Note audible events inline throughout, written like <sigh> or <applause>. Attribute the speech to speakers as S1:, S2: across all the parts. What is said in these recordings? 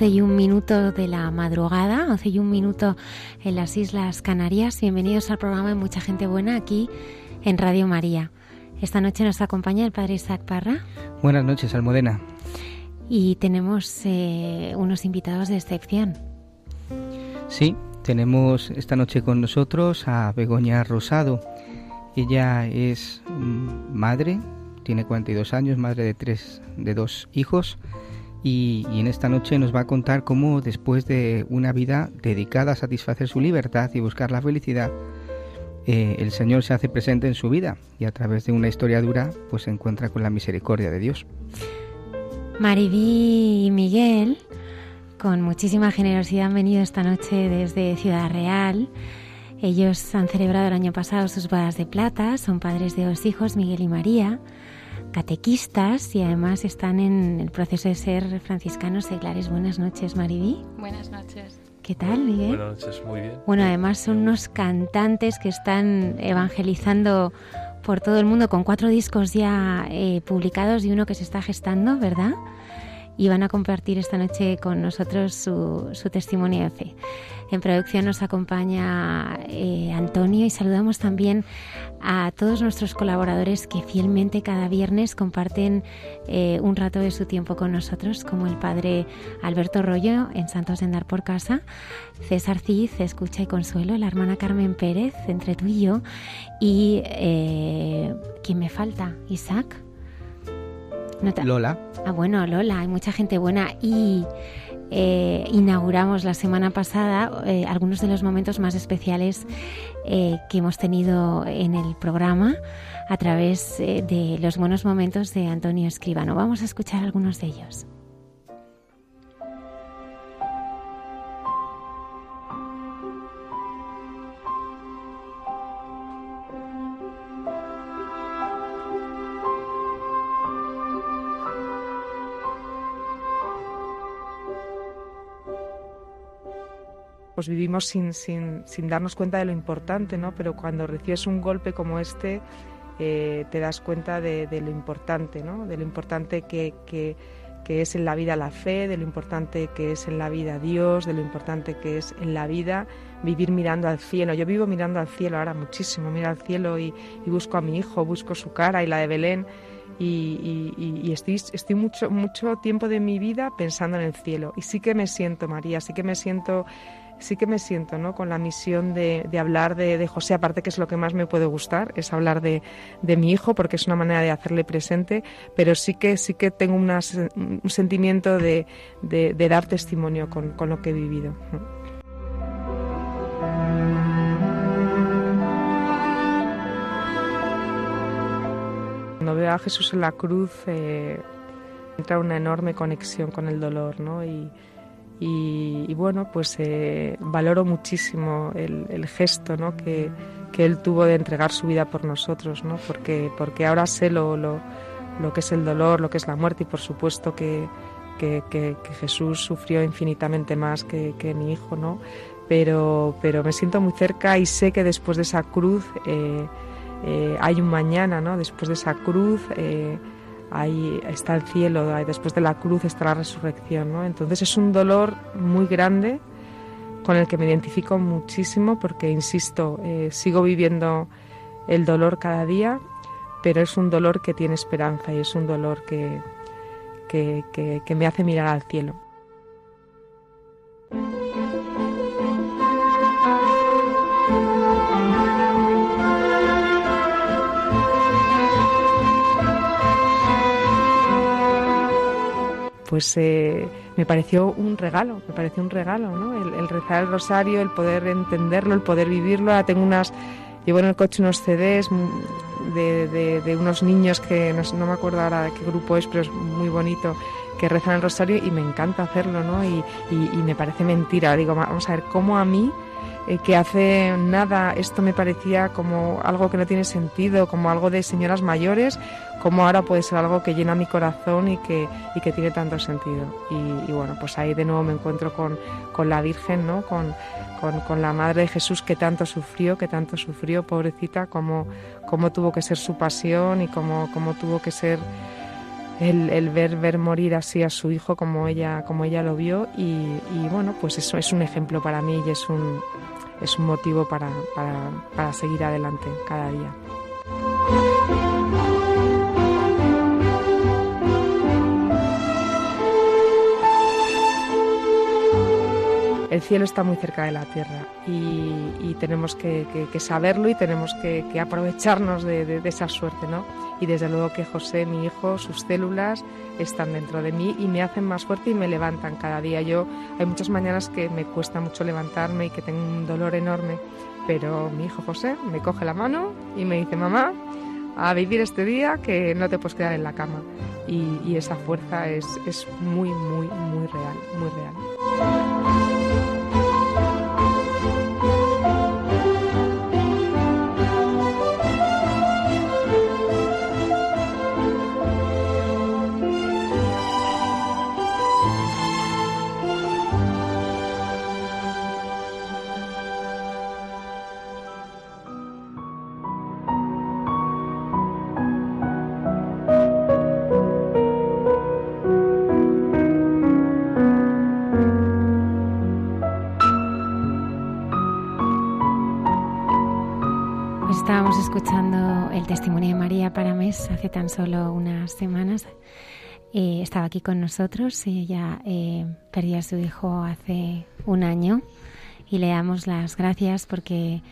S1: 11 y un minuto de la madrugada, 11 y un minuto en las Islas Canarias. Bienvenidos al programa de Mucha Gente Buena aquí en Radio María. Esta noche nos acompaña el Padre Isaac Parra.
S2: Buenas noches, Almudena.
S1: Y tenemos eh, unos invitados de excepción.
S2: Sí, tenemos esta noche con nosotros a Begoña Rosado. Ella es mm, madre, tiene 42 años, madre de, tres, de dos hijos y, y, en esta noche nos va a contar cómo después de una vida dedicada a satisfacer su libertad y buscar la felicidad, eh, el Señor se hace presente en su vida y a través de una historia dura pues se encuentra con la misericordia de Dios.
S1: Maribí y Miguel, con muchísima generosidad, han venido esta noche desde Ciudad Real. Ellos han celebrado el año pasado sus bodas de plata, son padres de dos hijos, Miguel y María catequistas y además están en el proceso de ser franciscanos seglares. Buenas noches, Maribí.
S3: Buenas noches.
S1: ¿Qué tal, Miguel?
S4: Buenas noches, muy bien.
S1: Bueno, además son unos cantantes que están evangelizando por todo el mundo con cuatro discos ya eh, publicados y uno que se está gestando, ¿verdad? Y van a compartir esta noche con nosotros su, su testimonio de fe. En producción nos acompaña eh, Antonio y saludamos también a todos nuestros colaboradores que fielmente cada viernes comparten eh, un rato de su tiempo con nosotros, como el padre Alberto Rollo en Santos de Andar por Casa, César Cid, Escucha y Consuelo, la hermana Carmen Pérez, entre tú y yo, y eh, ¿quién me falta? Isaac.
S2: ¿No Lola.
S1: Ah, bueno, Lola, hay mucha gente buena y eh, inauguramos la semana pasada eh, algunos de los momentos más especiales eh, que hemos tenido en el programa a través eh, de los buenos momentos de Antonio Escribano. Vamos a escuchar algunos de ellos.
S5: Pues vivimos sin, sin, sin, darnos cuenta de lo importante, ¿no? Pero cuando recibes un golpe como este, eh, te das cuenta de, lo importante, ¿no? De lo importante que, que, que, es en la vida la fe, de lo importante que es en la vida Dios, de lo importante que es en la vida vivir mirando al cielo. Yo vivo mirando al cielo ahora muchísimo, miro al cielo y, y busco a mi hijo, busco su cara y la de Belén. Y, y, y, estoy, estoy mucho, mucho tiempo de mi vida pensando en el cielo. Y sí que me siento, María, sí que me siento sí que me siento ¿no? con la misión de, de hablar de, José, aparte que es lo que más me puede gustar, es hablar de, mi hijo, porque es una manera de hacerle presente, pero sí que, sí que tengo una, un sentimiento de, dar testimonio con, lo que he vivido. Veo a Jesús en la cruz, eh, entra una enorme conexión con el dolor, ¿no? Y, bueno, pues eh, valoro muchísimo el, gesto ¿no? que, que, él tuvo de entregar su vida por nosotros, ¿no? porque, porque ahora sé lo, lo, lo, que es el dolor, lo que es la muerte y por supuesto que, que, que Jesús sufrió infinitamente más que, mi hijo, ¿no? pero, pero me siento muy cerca y sé que después de esa cruz eh, eh, hay un mañana, ¿no? después de esa cruz eh, ahí está el cielo, después de la cruz está la resurrección, ¿no? Entonces es un dolor muy grande con el que me identifico muchísimo porque, insisto, eh, sigo viviendo el dolor cada día, pero es un dolor que tiene esperanza y es un dolor que, que, que, que me hace mirar al cielo. Pues eh, me pareció un regalo, me pareció un regalo, ¿no? El, rezar el rosario, el poder entenderlo, el poder vivirlo. Ahora tengo unas, llevo en el coche unos CDs de, de, unos niños que no, me acuerdo ahora de qué grupo es, pero es muy bonito, que rezan el rosario y me encanta hacerlo, ¿no? Y, y, y me parece mentira. Digo, vamos a ver, ¿cómo a mí eh, que hace nada esto me parecía como algo que no tiene sentido, como algo de señoras mayores, como ahora puede ser algo que llena mi corazón y que, y que tiene tanto sentido. Y, bueno, pues ahí de nuevo me encuentro con, con la Virgen, ¿no? Con, con, la Madre de Jesús que tanto sufrió, que tanto sufrió, pobrecita, como, como tuvo que ser su pasión y como, como tuvo que ser el, el, ver, ver morir así a su hijo como ella, como ella lo vio. Y, y bueno, pues eso es un ejemplo para mí y es un, es un motivo para, para, para seguir adelante cada día. El cielo está muy cerca de la tierra y, tenemos que, saberlo y tenemos que, aprovecharnos de, esa suerte, ¿no? Y desde luego que José, mi hijo, sus células están dentro de mí y me hacen más fuerte y me levantan cada día. Yo hay muchas mañanas que me cuesta mucho levantarme y que tengo un dolor enorme, pero mi hijo José me coge la mano y me dice, mamá, a vivir este día que no te puedes quedar en la cama. Y, esa fuerza es, es muy, muy, muy real, muy real.
S1: Hace tan solo unas semanas. Eh, estaba aquí con nosotros. Ella eh, perdió a su hijo hace un año y le damos las gracias porque,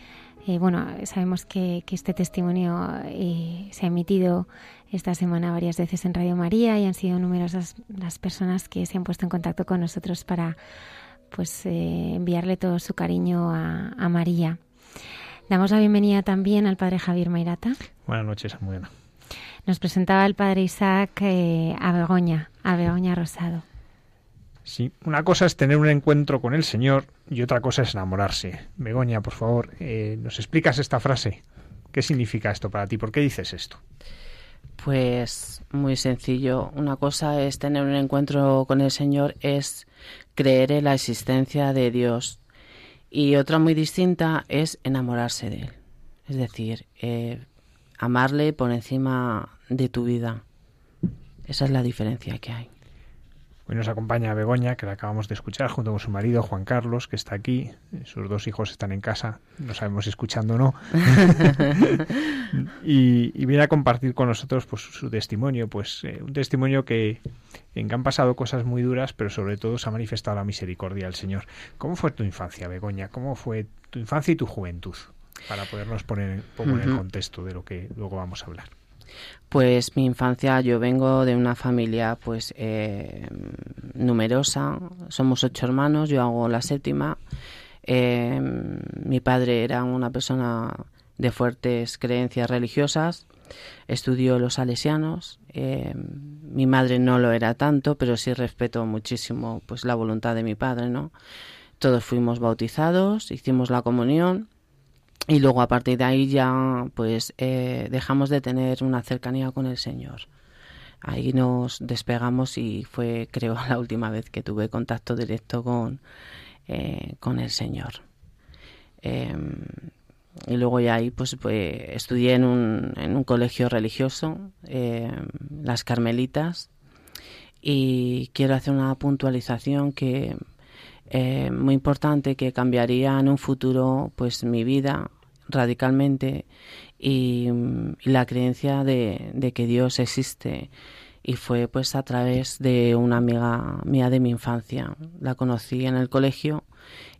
S1: eh, bueno, sabemos que, este testimonio eh, se ha emitido esta semana varias veces en Radio María y han sido numerosas las personas que se han puesto en contacto con nosotros para pues enviarle todo su cariño a, a María. Damos la bienvenida también al padre Javier Mairata.
S3: Buenas noches, Samuel.
S1: Nos presentaba el padre Isaac eh, a Begoña, a Begoña Rosado.
S3: Sí, una cosa es tener un encuentro con el Señor y otra cosa es enamorarse. Begoña, por favor, eh, ¿nos explicas esta frase? ¿Qué significa esto para ti? ¿Por qué dices esto?
S4: Pues muy sencillo. Una cosa es tener un encuentro con el Señor, es creer en la existencia de Dios. Y otra muy distinta es enamorarse de Él. Es decir, eh, amarle por encima de tu vida. Esa es la diferencia que hay.
S3: Hoy nos acompaña Begoña, que la acabamos de escuchar, junto con su marido Juan Carlos, que está aquí. Sus dos hijos están en casa, no sabemos si escuchando o no. <laughs> y, viene a compartir con nosotros pues, su testimonio, pues eh, un testimonio que, en que han pasado cosas muy duras, pero sobre todo se ha manifestado la misericordia del Señor. ¿Cómo fue tu infancia, Begoña? ¿Cómo fue tu infancia y tu juventud? Para podernos poner un poco en el contexto de lo que luego vamos a hablar.
S4: Pues mi infancia, yo vengo de una familia pues eh, numerosa, somos ocho hermanos, yo hago la séptima. Eh, mi padre era una persona de fuertes creencias religiosas, estudió los salesianos. Eh, mi madre no lo era tanto, pero sí respeto muchísimo pues la voluntad de mi padre, ¿no? Todos fuimos bautizados, hicimos la comunión y luego a partir de ahí ya pues eh, dejamos de tener una cercanía con el Señor. Ahí nos despegamos y fue <laughs> creo la última vez que tuve contacto directo con, eh, con el Señor. Em, y luego ya ahí pues, pues estudié en un, en un colegio religioso, em, las Carmelitas, y quiero hacer una puntualización que eh, muy importante que cambiaría en un futuro pues mi vida radicalmente y, la creencia de, que Dios existe y fue pues a través de una amiga mía de mi infancia. La conocí en el colegio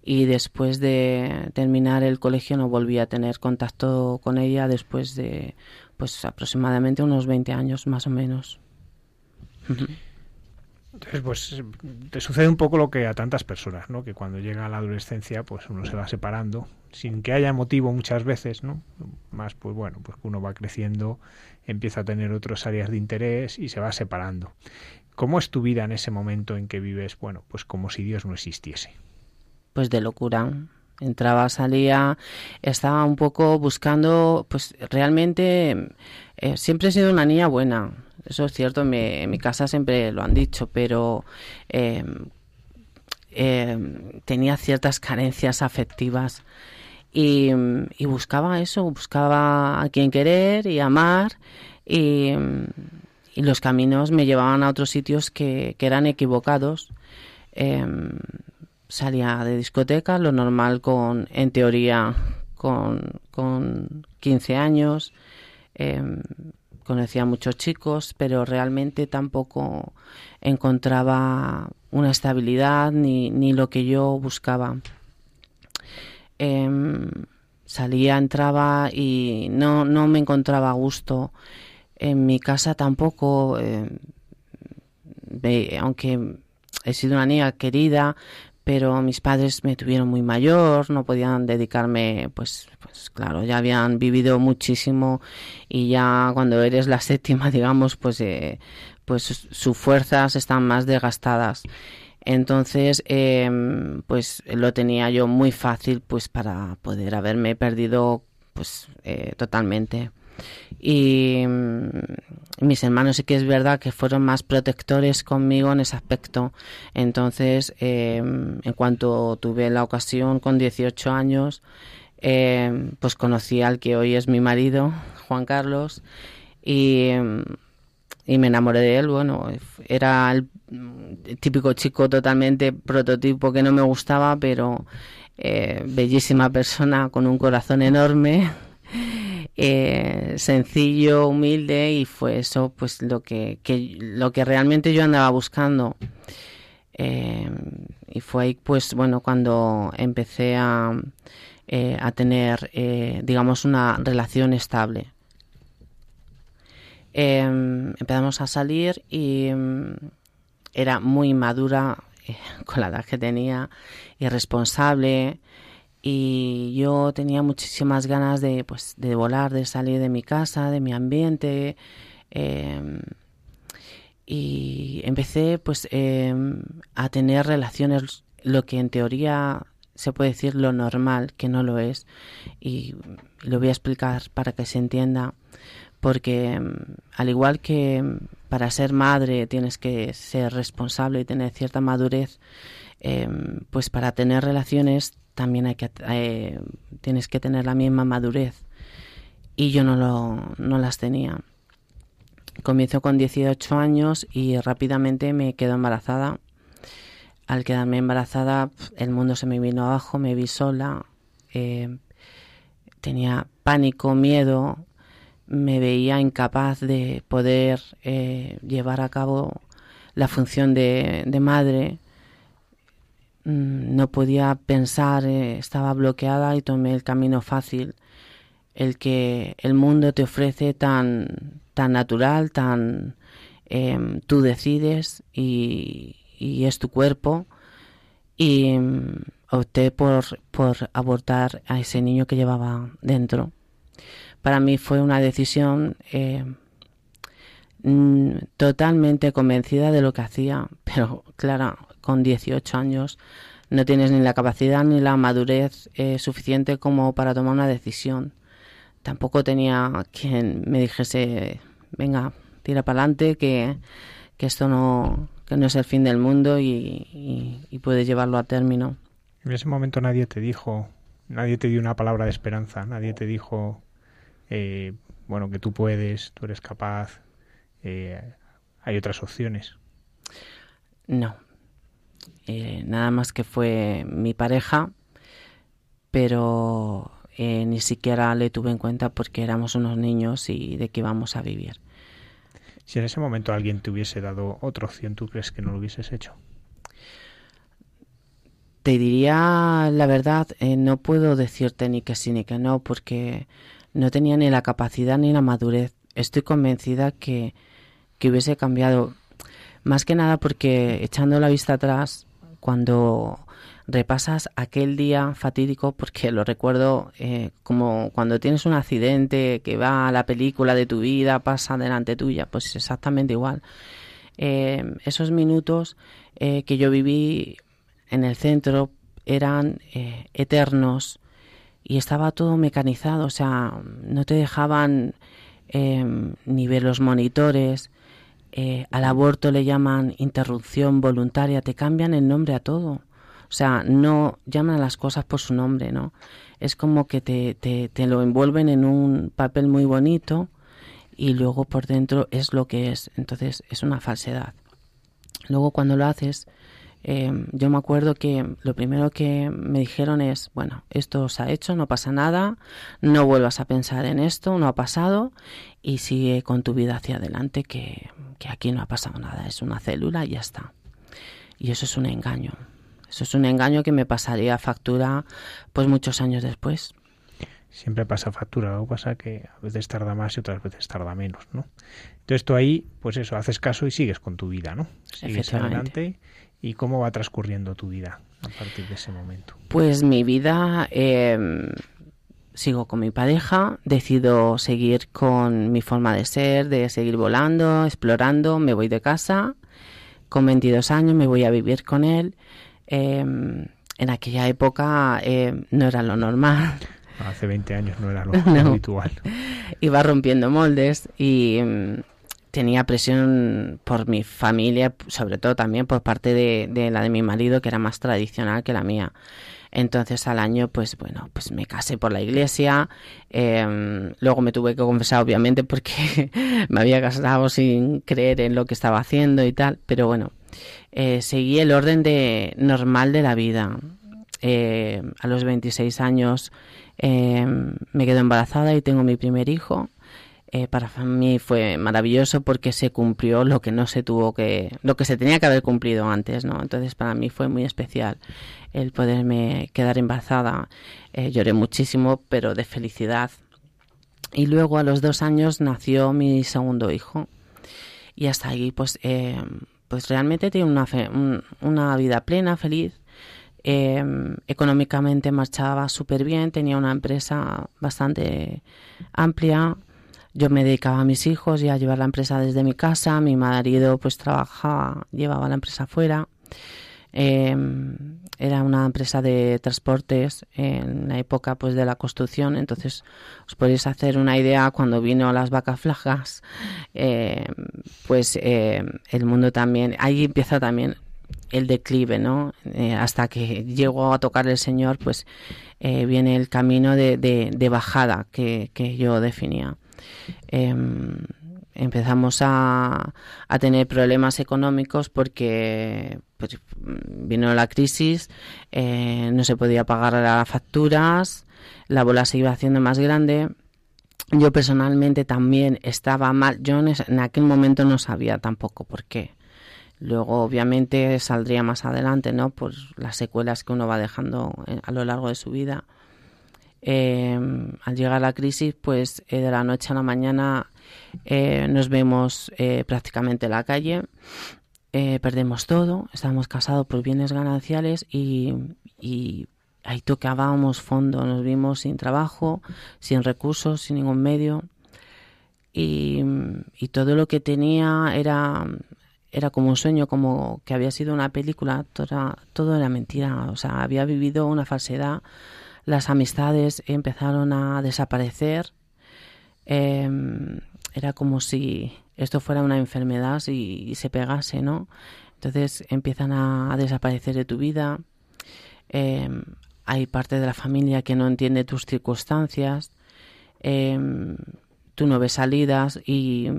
S4: y después de terminar el colegio no volví a tener contacto con ella después de pues aproximadamente unos 20 años más o menos.
S3: Entonces, pues te sucede un poco lo que a tantas personas, ¿no? Que cuando llega la adolescencia, pues uno se va separando, sin que haya motivo muchas veces, ¿no? Más, pues bueno, pues uno va creciendo, empieza a tener otras áreas de interés y se va separando. ¿Cómo es tu vida en ese momento en que vives, bueno, pues como si Dios no existiese?
S4: Pues de locura. Entraba, salía, estaba un poco buscando, pues realmente eh, siempre he sido una niña buena eso es cierto, en mi, en mi casa siempre lo han dicho, pero eh, eh, tenía ciertas carencias afectivas y, buscaba eso, buscaba a quien querer y amar y, los caminos me llevaban a otros sitios que, eran equivocados. Salía de discoteca, lo normal con, en teoría, con, con 15 años conocía a muchos chicos, pero realmente tampoco encontraba una estabilidad ni, ni lo que yo buscaba. Em, salía, entraba y no, no me encontraba gusto. En mi casa tampoco, em, aunque he sido una niña querida, pero mis padres me tuvieron muy mayor, no podían dedicarme, pues, pues claro, ya habían vivido muchísimo y ya cuando eres la séptima, <laughs> digamos, pues, eh, pues sus fuerzas están más desgastadas. Entonces, em, pues lo tenía yo muy fácil, pues para poder haberme perdido, pues eh, totalmente. Y mm, mis hermanos sí que es verdad que fueron más protectores conmigo en ese aspecto. Entonces, em, en cuanto tuve la ocasión con 18 años, em, pues conocí al que hoy es mi marido, <laughs> Juan Carlos, y, y me enamoré de él. Bueno, era el típico chico totalmente prototipo que no me gustaba, pero eh, bellísima persona con un corazón enorme <laughs> eh, sencillo, humilde y fue eso pues lo que, lo que realmente yo andaba buscando. Eh, y fue ahí pues bueno cuando empecé a, eh, a tener digamos una relación estable. empezamos a salir y mm, era muy madura <laughs> con la edad que tenía, irresponsable, y yo tenía muchísimas ganas de, pues, de volar, de salir de mi casa, de mi ambiente. Em, y empecé pues em, a tener relaciones, lo que en teoría se puede decir lo normal, que no lo es. Y lo voy a explicar para que se entienda. Porque em, al igual que para ser madre tienes que ser responsable y tener cierta madurez, pues para tener relaciones también hay que, eh, tienes que tener la misma madurez. Y yo no, lo, las tenía. Comienzo con 18 años y rápidamente me quedo embarazada. Al quedarme embarazada, el mundo se me vino abajo, me vi sola, eh, tenía pánico, miedo, me veía incapaz de poder eh, llevar a cabo la función de, madre no podía pensar, eh, estaba bloqueada y tomé el camino fácil, el que el mundo te ofrece tan, tan natural, tan em, tú decides y, es tu cuerpo y em, opté por, por abortar a ese niño que llevaba dentro. Para mí fue una decisión em, mm, totalmente convencida de lo que hacía, <laughs> pero claro, con 18 años no tienes ni la capacidad ni la madurez eh, suficiente como para tomar una decisión. Tampoco tenía quien me dijese, venga, tira para adelante, que, esto no, que no es el fin del mundo y, puedes llevarlo a término.
S3: En ese momento nadie te dijo, nadie te dio una palabra de esperanza, nadie te dijo, eh, bueno, que tú puedes, tú eres capaz, eh, hay otras opciones.
S4: No, eh, nada más que fue mi pareja, pero eh, ni siquiera le tuve en cuenta porque éramos unos niños y de qué íbamos a vivir.
S3: Si en ese momento alguien te hubiese dado otra opción, ¿tú crees que no lo hubieses hecho?
S4: Te diría la verdad, eh, no puedo decirte ni que sí ni que no, porque no tenía ni la capacidad ni la madurez. Estoy convencida que, que hubiese cambiado Más que nada porque echando la vista atrás, cuando repasas aquel día fatídico, porque lo recuerdo eh, como cuando tienes un accidente que va a la película de tu vida, pasa delante tuya, pues exactamente igual. Eh, esos minutos eh, que yo viví en el centro eran eternos y estaba todo mecanizado, o sea, no te dejaban ni ver los monitores, al aborto le llaman interrupción voluntaria, te cambian el nombre a todo. O sea, no llaman a las cosas por su nombre, ¿no? Es como que te, te, te lo envuelven en un papel muy bonito y luego por dentro es lo que es. Entonces es una falsedad. Luego cuando lo haces, em, yo me acuerdo que lo primero que me dijeron es, bueno, esto se ha hecho, no pasa nada, no vuelvas a pensar en esto, no ha pasado y sigue con tu vida hacia adelante, que, que aquí no ha pasado nada, es una célula y ya está. Y eso es un engaño. Eso es un engaño que me pasaría factura pues muchos años después.
S3: Siempre pasa factura, lo que pasa que a veces tarda más y otras veces tarda menos, ¿no? Entonces tú ahí, pues eso, haces caso y sigues con tu vida, ¿no? Sigues adelante. ¿Y cómo va transcurriendo tu vida a partir de ese momento?
S4: Pues mi vida, em, sigo con mi pareja, decido seguir con mi forma de ser, de seguir volando, explorando, me voy de casa, con 22 años me voy a vivir con él Em, en aquella época em, no era lo normal. <laughs>
S3: Hace 20 años no era lo <laughs> habitual.
S4: Iba rompiendo moldes y em, tenía presión por mi familia, sobre todo también por parte de, la de mi marido, que era más tradicional que la mía. Entonces al año, pues bueno, pues me casé por la iglesia. luego me tuve que confesar, obviamente, porque <laughs> me había casado sin creer en lo que estaba haciendo y tal. Pero bueno, eh, seguí el orden de, normal de la vida. Eh, a los 26 años eh, me quedo embarazada y tengo mi primer hijo. Para mí fue maravilloso porque se cumplió lo que no se tuvo que, lo que se tenía que haber cumplido antes, ¿no? Entonces para mí fue muy especial el poderme quedar embarazada. lloré muchísimo, pero de felicidad. Y luego a los dos años nació mi segundo hijo. Y hasta ahí, pues, pues realmente tiene una, una vida plena, feliz. Em, económicamente marchaba súper bien, tenía una empresa bastante amplia. Yo me dedicaba a mis hijos y a llevar la empresa desde mi casa. Mi marido pues trabajaba, llevaba la empresa afuera. Em, era una empresa de transportes en la época pues de la construcción entonces os podéis hacer una idea cuando vino las vacas flajas em, pues em, el mundo también ahí empieza también el declive no eh, hasta que llegó a tocar el señor pues eh, viene el camino de, de, bajada que, que, yo definía empezamos a, a, tener problemas económicos porque pues, vino la crisis, eh, no se podía pagar las facturas, la bola se iba haciendo más grande. Yo personalmente también estaba mal, yo en aquel momento no sabía tampoco por qué. Luego, obviamente, saldría más adelante, ¿no? Por las secuelas que uno va dejando eh, a lo largo de su vida. Eh, al llegar la crisis, pues de la noche a la mañana eh, nos vemos eh, prácticamente en la calle, eh, perdemos todo, estábamos casados por bienes gananciales y, y ahí tocábamos fondo, nos vimos sin trabajo, sin recursos, sin ningún medio. Y, y todo lo que tenía era era como un sueño, como que había sido una película, todo todo era mentira, o sea, había vivido una falsedad, las amistades empezaron a desaparecer, eh, era como si esto fuera una enfermedad y, se pegase, ¿no? Entonces empiezan a, desaparecer de tu vida. Em, hay parte de la familia que no entiende tus circunstancias. Em, tú no ves salidas y,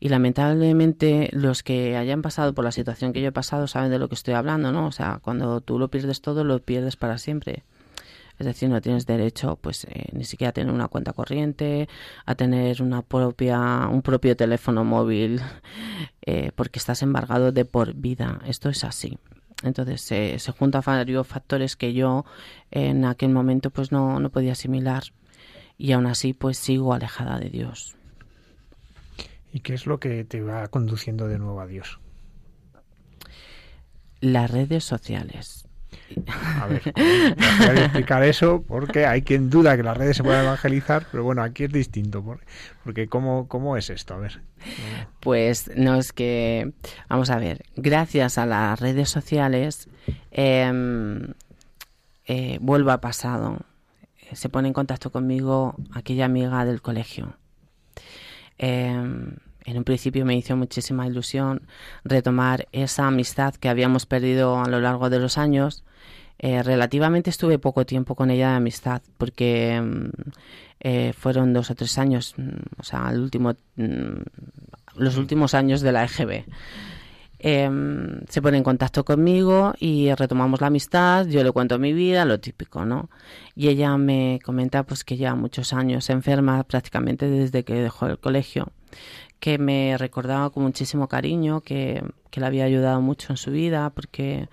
S4: y lamentablemente los que hayan pasado por la situación que yo he pasado saben de lo que estoy hablando, ¿no? O sea, cuando tú lo pierdes todo, lo pierdes para siempre. Es decir, no tienes derecho, pues, eh, ni siquiera a tener una cuenta corriente, a tener una propia, un propio teléfono móvil, <laughs> eh, porque estás embargado de por vida. Esto es así. Entonces se juntan varios factores que yo en aquel momento pues no, no podía asimilar y aún así pues sigo alejada de Dios.
S3: ¿Y qué es lo que te va conduciendo de nuevo a Dios?
S4: Las redes sociales.
S3: A ver, voy a explicar eso porque hay quien duda que las redes se puedan evangelizar, pero bueno, aquí es distinto. Porque, ¿cómo, ¿cómo es esto? A ver.
S4: Pues no es que, vamos a ver, gracias a las redes sociales, em, eh, vuelvo al pasado. Se pone en contacto conmigo aquella amiga del colegio. Em, en un principio me hizo muchísima ilusión retomar esa amistad que habíamos perdido a lo largo de los años. Eh, relativamente estuve poco tiempo con ella de amistad porque mm, eh, fueron dos o tres años, mm, o sea, el último, mm, los últimos años de la EGB. Em, se pone en contacto conmigo y retomamos la amistad, yo le cuento mi vida, lo típico, ¿no? Y ella me comenta pues que ya muchos años enferma prácticamente desde que dejó el colegio que me recordaba con muchísimo cariño, que, le había ayudado mucho en su vida, porque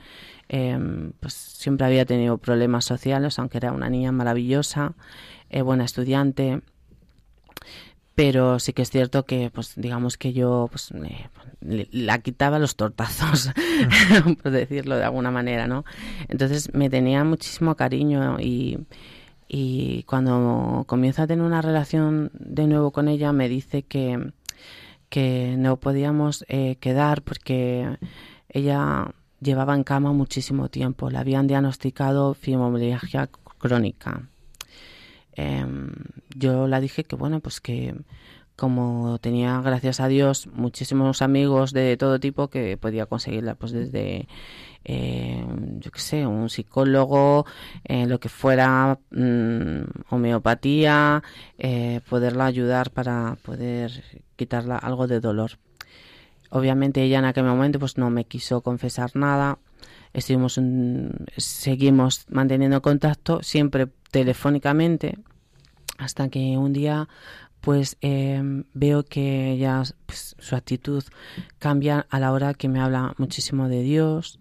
S4: em, pues siempre había tenido problemas sociales, aunque era una niña maravillosa, eh, buena estudiante. Pero sí que es cierto que, pues, digamos que yo pues, la quitaba los tortazos, <laughs> <laughs> por decirlo de alguna manera, ¿no? Entonces me tenía muchísimo cariño y, y cuando comienzo a tener una relación de nuevo con ella me dice que, que no podíamos eh, quedar porque ella llevaba en cama muchísimo tiempo. Le habían diagnosticado fibromialgia crónica. Em, yo la dije que bueno, pues que como tenía, gracias a Dios, muchísimos amigos de todo tipo que podía conseguirla, pues desde, eh, yo qué sé, un psicólogo, eh, lo que fuera, mm, homeopatía, eh, poderla ayudar para poder quitarla algo de dolor. Obviamente ella en aquel momento pues no me quiso confesar nada, estuvimos seguimos manteniendo contacto siempre telefónicamente hasta que un día pues em, veo que ya pues, su actitud cambia a la hora que me habla muchísimo de Dios,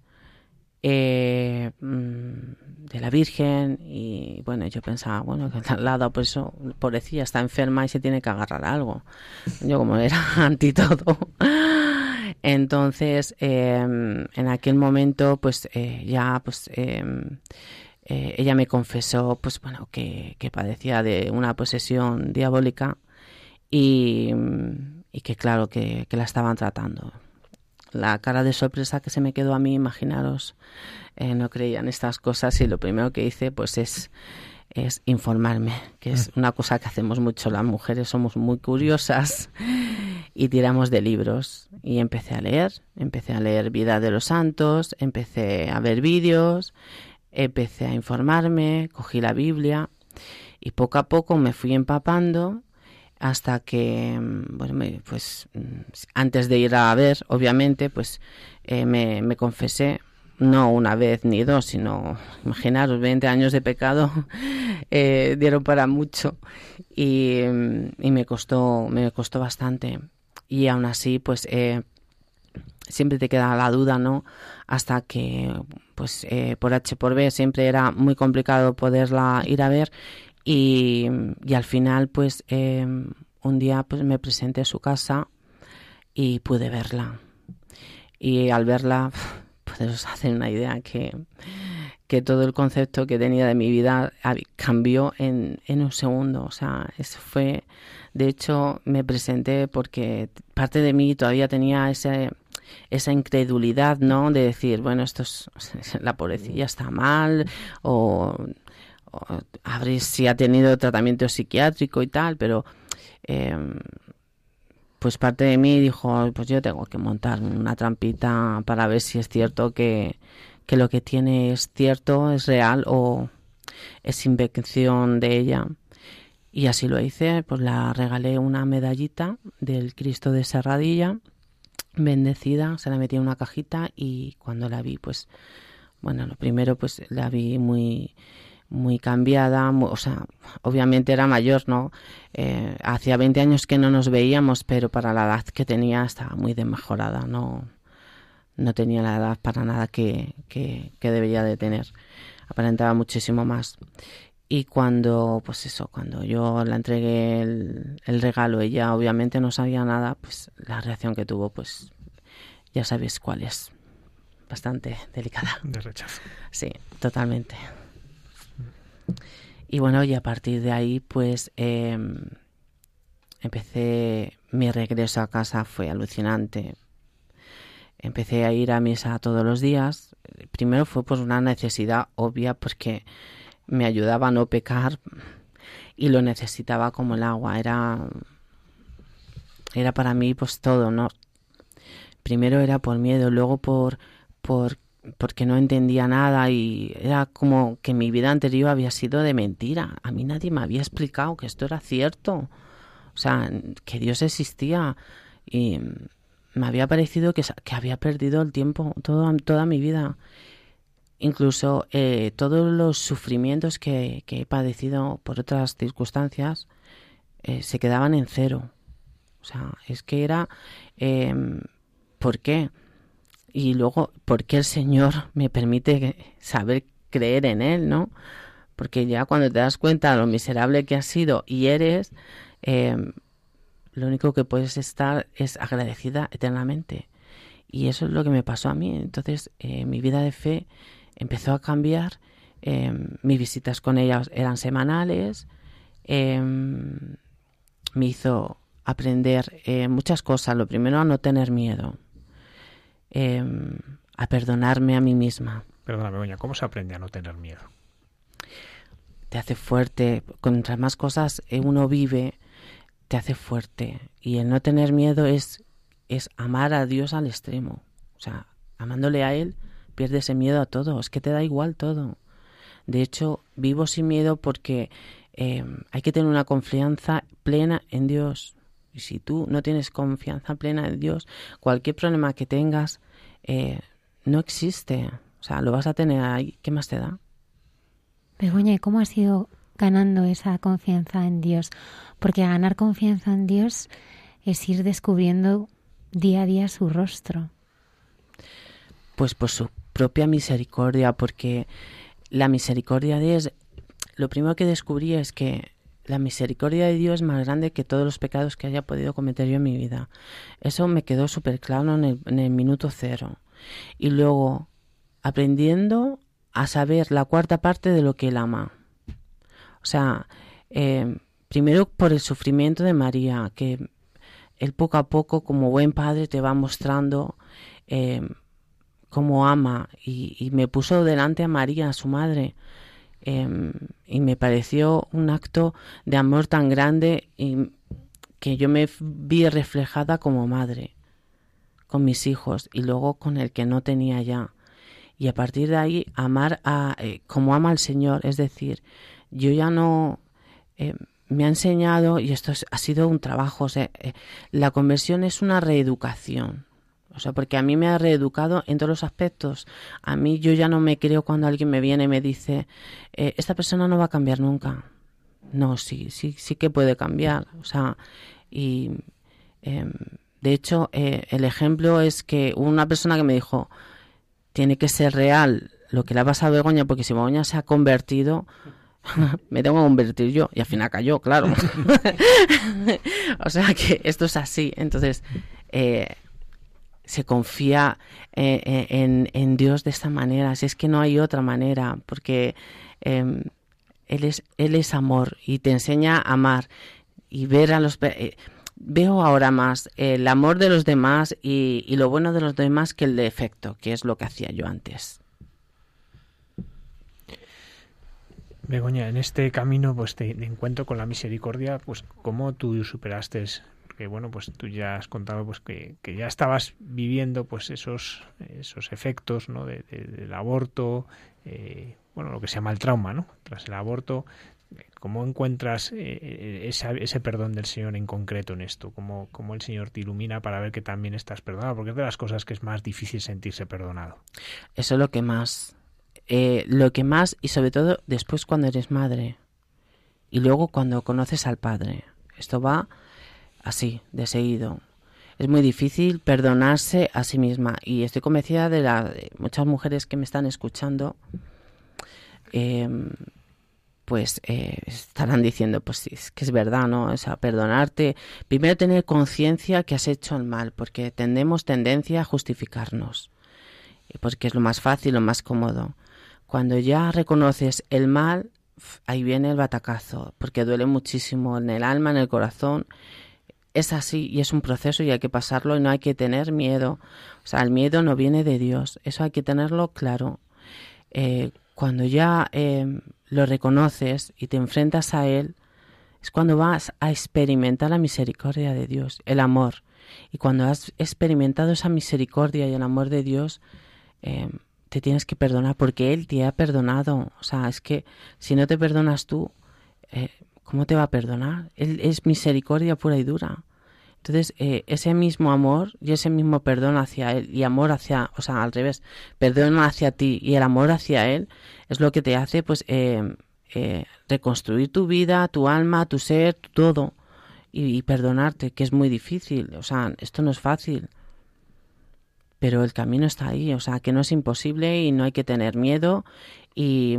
S4: eh, mm, de la Virgen y bueno, yo pensaba, bueno, que al lado, pues eso, pobrecilla, está enferma y se tiene que agarrar algo. Yo como era <laughs> anti todo. Entonces, em, en aquel momento, pues eh, ya, pues em, eh, ella me confesó, pues bueno, que, que padecía de una posesión diabólica y, que claro que, la estaban tratando. La cara de sorpresa que se me quedó a mí, imaginaros, eh, no creían estas cosas y lo primero que hice pues es, es informarme, que es una cosa que hacemos mucho las mujeres, somos muy curiosas y tiramos de libros. Y empecé a leer, empecé a leer Vida de los Santos, empecé a ver vídeos, empecé a informarme, cogí la Biblia y poco a poco me fui empapando hasta que, mm, bueno, pues mm, antes de ir a ver, obviamente, pues eh, me, me, confesé, no una vez ni dos, sino, <laughs> imaginaros, 20 años de pecado <laughs> eh, dieron para mucho y, mm, y, me costó, me costó bastante. Y aún así, pues eh, siempre te queda la duda, ¿no? Hasta que, pues por H por B siempre era muy complicado poderla ir a ver y, al final, pues em, un día pues me presenté a su casa y pude verla. Y al verla, <laughs> podéis hacer una idea que, que todo el concepto que tenía de mi vida cambió en, en un segundo. O sea, eso fue. De hecho, me presenté porque parte de mí todavía tenía ese, esa incredulidad, ¿no? De decir, bueno, esto es, <laughs> la pobrecilla está mal, o a si ha tenido tratamiento psiquiátrico y tal, pero em, pues parte de mí dijo, pues yo tengo que montar una trampita para ver si es cierto que, que lo que tiene es cierto, es real o es invención de ella. Y así lo hice, pues la regalé una medallita del Cristo de Serradilla, bendecida, se la metí en una cajita y cuando la vi, pues, bueno, lo primero pues la vi muy muy cambiada, o sea, obviamente era mayor, ¿no? Eh, hacía 20 años que no nos veíamos, pero para la edad que tenía estaba muy desmejorada, no, no tenía la edad para nada que, que, debía de tener, aparentaba muchísimo más. Y cuando, pues eso, cuando yo la entregué el, el regalo, ella obviamente no sabía nada, pues la reacción que tuvo, pues ya sabéis cuál es. bastante delicada.
S3: De rechazo.
S4: Sí, totalmente. Y bueno, y a partir de ahí, pues em, empecé, mi regreso a casa fue alucinante. Empecé a ir a misa todos los días. Primero fue por una necesidad obvia porque me ayudaba a no pecar y lo necesitaba como el agua. Era, era para mí pues todo, ¿no? Primero era por miedo, luego por, por porque no entendía nada y era como que mi vida anterior había sido de mentira. A mí nadie me había explicado que esto era cierto. O sea, que Dios existía y me había parecido que, que había perdido el tiempo toda mi vida. Incluso eh, todos los sufrimientos que, he padecido por otras circunstancias eh, se quedaban en cero. O sea, es que era... Eh, ¿Por qué? Y luego por qué el Señor me permite saber creer en Él, ¿no? Porque ya cuando te das cuenta de lo miserable que has sido y eres, em, lo único que puedes estar es agradecida eternamente. Y eso es lo que me pasó a mí. Entonces eh, mi vida de fe empezó a cambiar. Em, mis visitas con ella eran semanales. Em, me hizo aprender eh, muchas cosas. Lo primero, a no tener miedo. Em, a perdonarme a mí misma.
S3: Perdóname, Begoña, ¿cómo se aprende a no tener miedo?
S4: Te hace fuerte. Contra más cosas uno vive, te hace fuerte. Y el no tener miedo es, es amar a Dios al extremo. O sea, amándole a Él, pierdes ese miedo a todo. Es que te da igual todo. De hecho, vivo sin miedo porque em, hay que tener una confianza plena en Dios. Y si tú no tienes confianza plena en Dios, cualquier problema que tengas eh, no existe. O sea, lo vas a tener ahí. ¿Qué más te da?
S1: Begoña, ¿y cómo has ido ganando esa confianza en Dios? Porque ganar confianza en Dios es ir descubriendo día a día su rostro.
S4: Pues por su propia misericordia, porque la misericordia de Dios, lo primero que descubrí es que la misericordia de Dios es más grande que todos los pecados que haya podido cometer yo en mi vida. Eso me quedó súper claro en el, minuto cero. Y luego, aprendiendo a saber la cuarta parte de lo que Él ama. O sea, eh, primero por el sufrimiento de María, que Él poco a poco, como buen padre, te va mostrando eh, cómo ama. Y, y me puso delante a María, a su madre, Em, y me pareció un acto de amor tan grande y que yo me vi reflejada como madre con mis hijos y luego con el que no tenía ya. Y a partir de ahí amar a eh, como ama al Señor, es decir, yo ya no eh, me ha enseñado y esto ha sido un trabajo, eh, la conversión es una reeducación. O sea, porque a mí me ha reeducado en todos los aspectos. A mí yo ya no me creo cuando alguien me viene y me dice, eh, esta persona no va a cambiar nunca. No, sí, sí, sí que puede cambiar. O sea, y em, de hecho, eh, el ejemplo es que una persona que me dijo, tiene que ser real lo que le ha pasado a Begoña, porque si Begoña se ha convertido, <laughs> me tengo que convertir yo. Y al final cayó, claro. <laughs> o sea que esto es así. Entonces, eh, se confía eh, eh, en, en, Dios de esta manera, si es que no hay otra manera, porque em, él, es, él es amor y te enseña a amar y ver a los... Eh, veo ahora más el amor de los demás y, y, lo bueno de los demás que el defecto, que es lo que hacía yo antes.
S3: Begoña, en este camino pues de, encuentro con la misericordia, pues cómo tú superaste que bueno, pues tú ya has contado pues que, ya estabas viviendo pues esos, esos efectos ¿no? del aborto, eh, bueno, lo que se llama el trauma, ¿no? Tras el aborto, ¿cómo encuentras eh, ese perdón del Señor en concreto en esto? ¿Cómo, ¿Cómo, el Señor te ilumina para ver que también estás perdonado? Porque es de las cosas que es más difícil sentirse perdonado.
S4: Eso es lo que más, eh, lo que más, y sobre todo después cuando eres madre, y luego cuando conoces al Padre. Esto va así, de seguido. Es muy difícil perdonarse a sí misma y estoy convencida de, la, muchas mujeres que me están escuchando, em, pues eh, estarán diciendo, pues sí, es que es verdad, ¿no? O sea, perdonarte, primero tener conciencia que has hecho el mal, porque tendemos tendencia a justificarnos. porque es lo más fácil, lo más cómodo. Cuando ya reconoces el mal, ahí viene el batacazo, porque duele muchísimo en el alma, en el corazón. Es así y es un proceso y hay que pasarlo y no hay que tener miedo. O sea, el miedo no viene de Dios, eso hay que tenerlo claro. Eh, cuando ya eh, lo reconoces y te enfrentas a Él, es cuando vas a experimentar la misericordia de Dios, el amor. Y cuando has experimentado esa misericordia y el amor de Dios, eh, te tienes que perdonar porque Él te ha perdonado. O sea, es que si no te perdonas tú, ¿cómo te va a perdonar? Él es misericordia pura y dura. Entonces, eh, ese mismo amor y ese mismo perdón hacia Él y amor hacia, o sea, al revés, perdón hacia ti y el amor hacia Él es lo que te hace, pues, eh, reconstruir tu vida, tu alma, tu ser, todo y perdonarte, que es muy difícil. O sea, esto no es fácil pero el camino está ahí, o sea, que no es imposible y no hay que tener miedo y,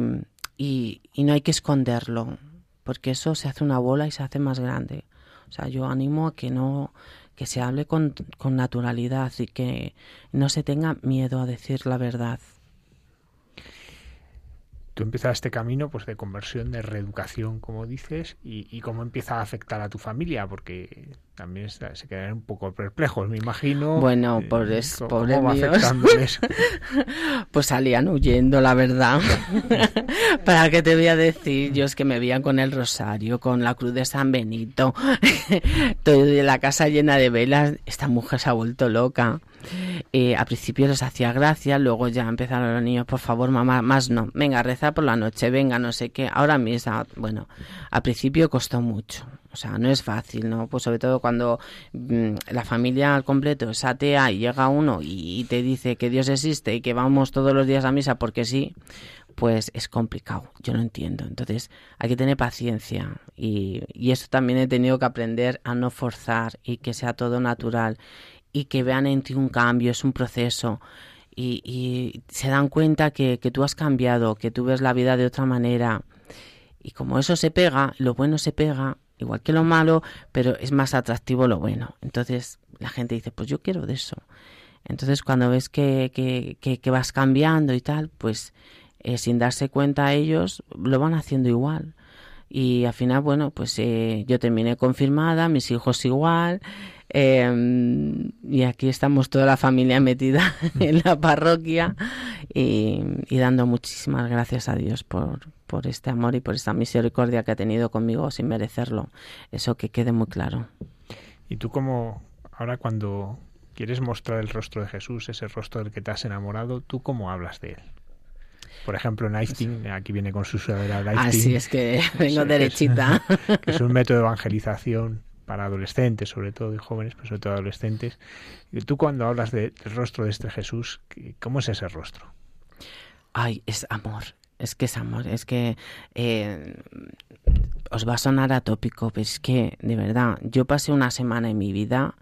S4: y, no hay que esconderlo, porque eso se hace una bola y se hace más grande. O sea, yo animo a que no que se hable con, con naturalidad y que no se tenga miedo a decir la verdad
S3: tú empiezas este camino pues de conversión, de reeducación, como dices, y, cómo empieza a afectar a tu familia, porque también se quedan un poco perplejos, me imagino.
S4: Bueno, eh, por eso, ¿cómo <laughs> pues salían huyendo, la verdad. <laughs> ¿Para qué te voy a decir? Yo es que me veían con el rosario, con la cruz de San Benito, <laughs> toda la casa llena de velas. Esta mujer se ha vuelto loca. Eh, al principio les hacía gracia, luego ya empezaron los niños, por favor, mamá, más no, venga, reza por la noche, venga, no sé qué. Ahora mismo, bueno, al principio costó mucho, o sea, no es fácil, ¿no? Pues sobre todo cuando mm, la familia al completo es atea y llega uno y, te dice que Dios existe y que vamos todos los días a misa porque sí, pues es complicado, yo no entiendo. Entonces hay que tener paciencia y, y eso también he tenido que aprender a no forzar y que sea todo natural y que vean en ti un cambio, es un proceso. Y, se dan cuenta que, tú has cambiado, que tú ves la vida de otra manera. Y como eso se pega, lo bueno se pega, igual que lo malo, pero es más atractivo lo bueno. Entonces la gente dice, pues yo quiero de eso. Entonces cuando ves que, que, vas cambiando y tal, pues eh, sin darse cuenta ellos lo van haciendo igual. Y al final, bueno, pues eh, yo terminé confirmada, mis hijos igual, Em, y aquí estamos toda la familia metida <laughs> en la parroquia y, dando muchísimas gracias a Dios por, por este amor y por esta misericordia que ha tenido conmigo sin merecerlo. Eso que quede muy claro.
S3: Y tú como ahora cuando quieres mostrar el rostro de Jesús, ese rostro del que te has enamorado, ¿tú cómo hablas de él? Por ejemplo, Nighting, aquí viene con su sudadera
S4: Así es que <laughs> vengo derechita. <laughs>
S3: que es un método de evangelización para adolescentes, sobre todo y jóvenes, pero sobre todo adolescentes. Y tú cuando hablas del rostro de este Jesús, ¿cómo es ese rostro?
S4: Ay, es amor. Es que es amor. Es que eh, os va a sonar atópico, pero es que, de verdad, yo pasé una semana en mi vida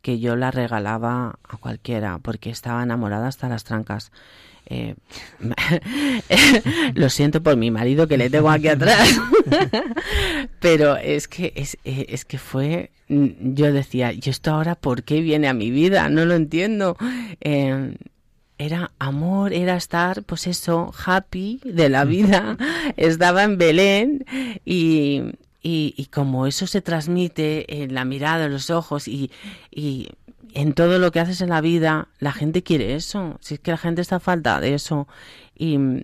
S4: que yo la regalaba a cualquiera porque estaba enamorada hasta las trancas. Eh, <laughs> lo siento por mi marido que le tengo aquí atrás, <laughs> pero es que es, eh, es, que fue, mm, yo decía, ¿y esto ahora por qué viene a mi vida? No lo entiendo. Em, era amor, era estar, pues eso, happy de la vida. <laughs> Estaba en Belén y, y, como eso se transmite en la mirada, en los ojos y, y en todo lo que haces en la vida, la gente quiere eso. Si es que la gente está a falta de eso. Y mm,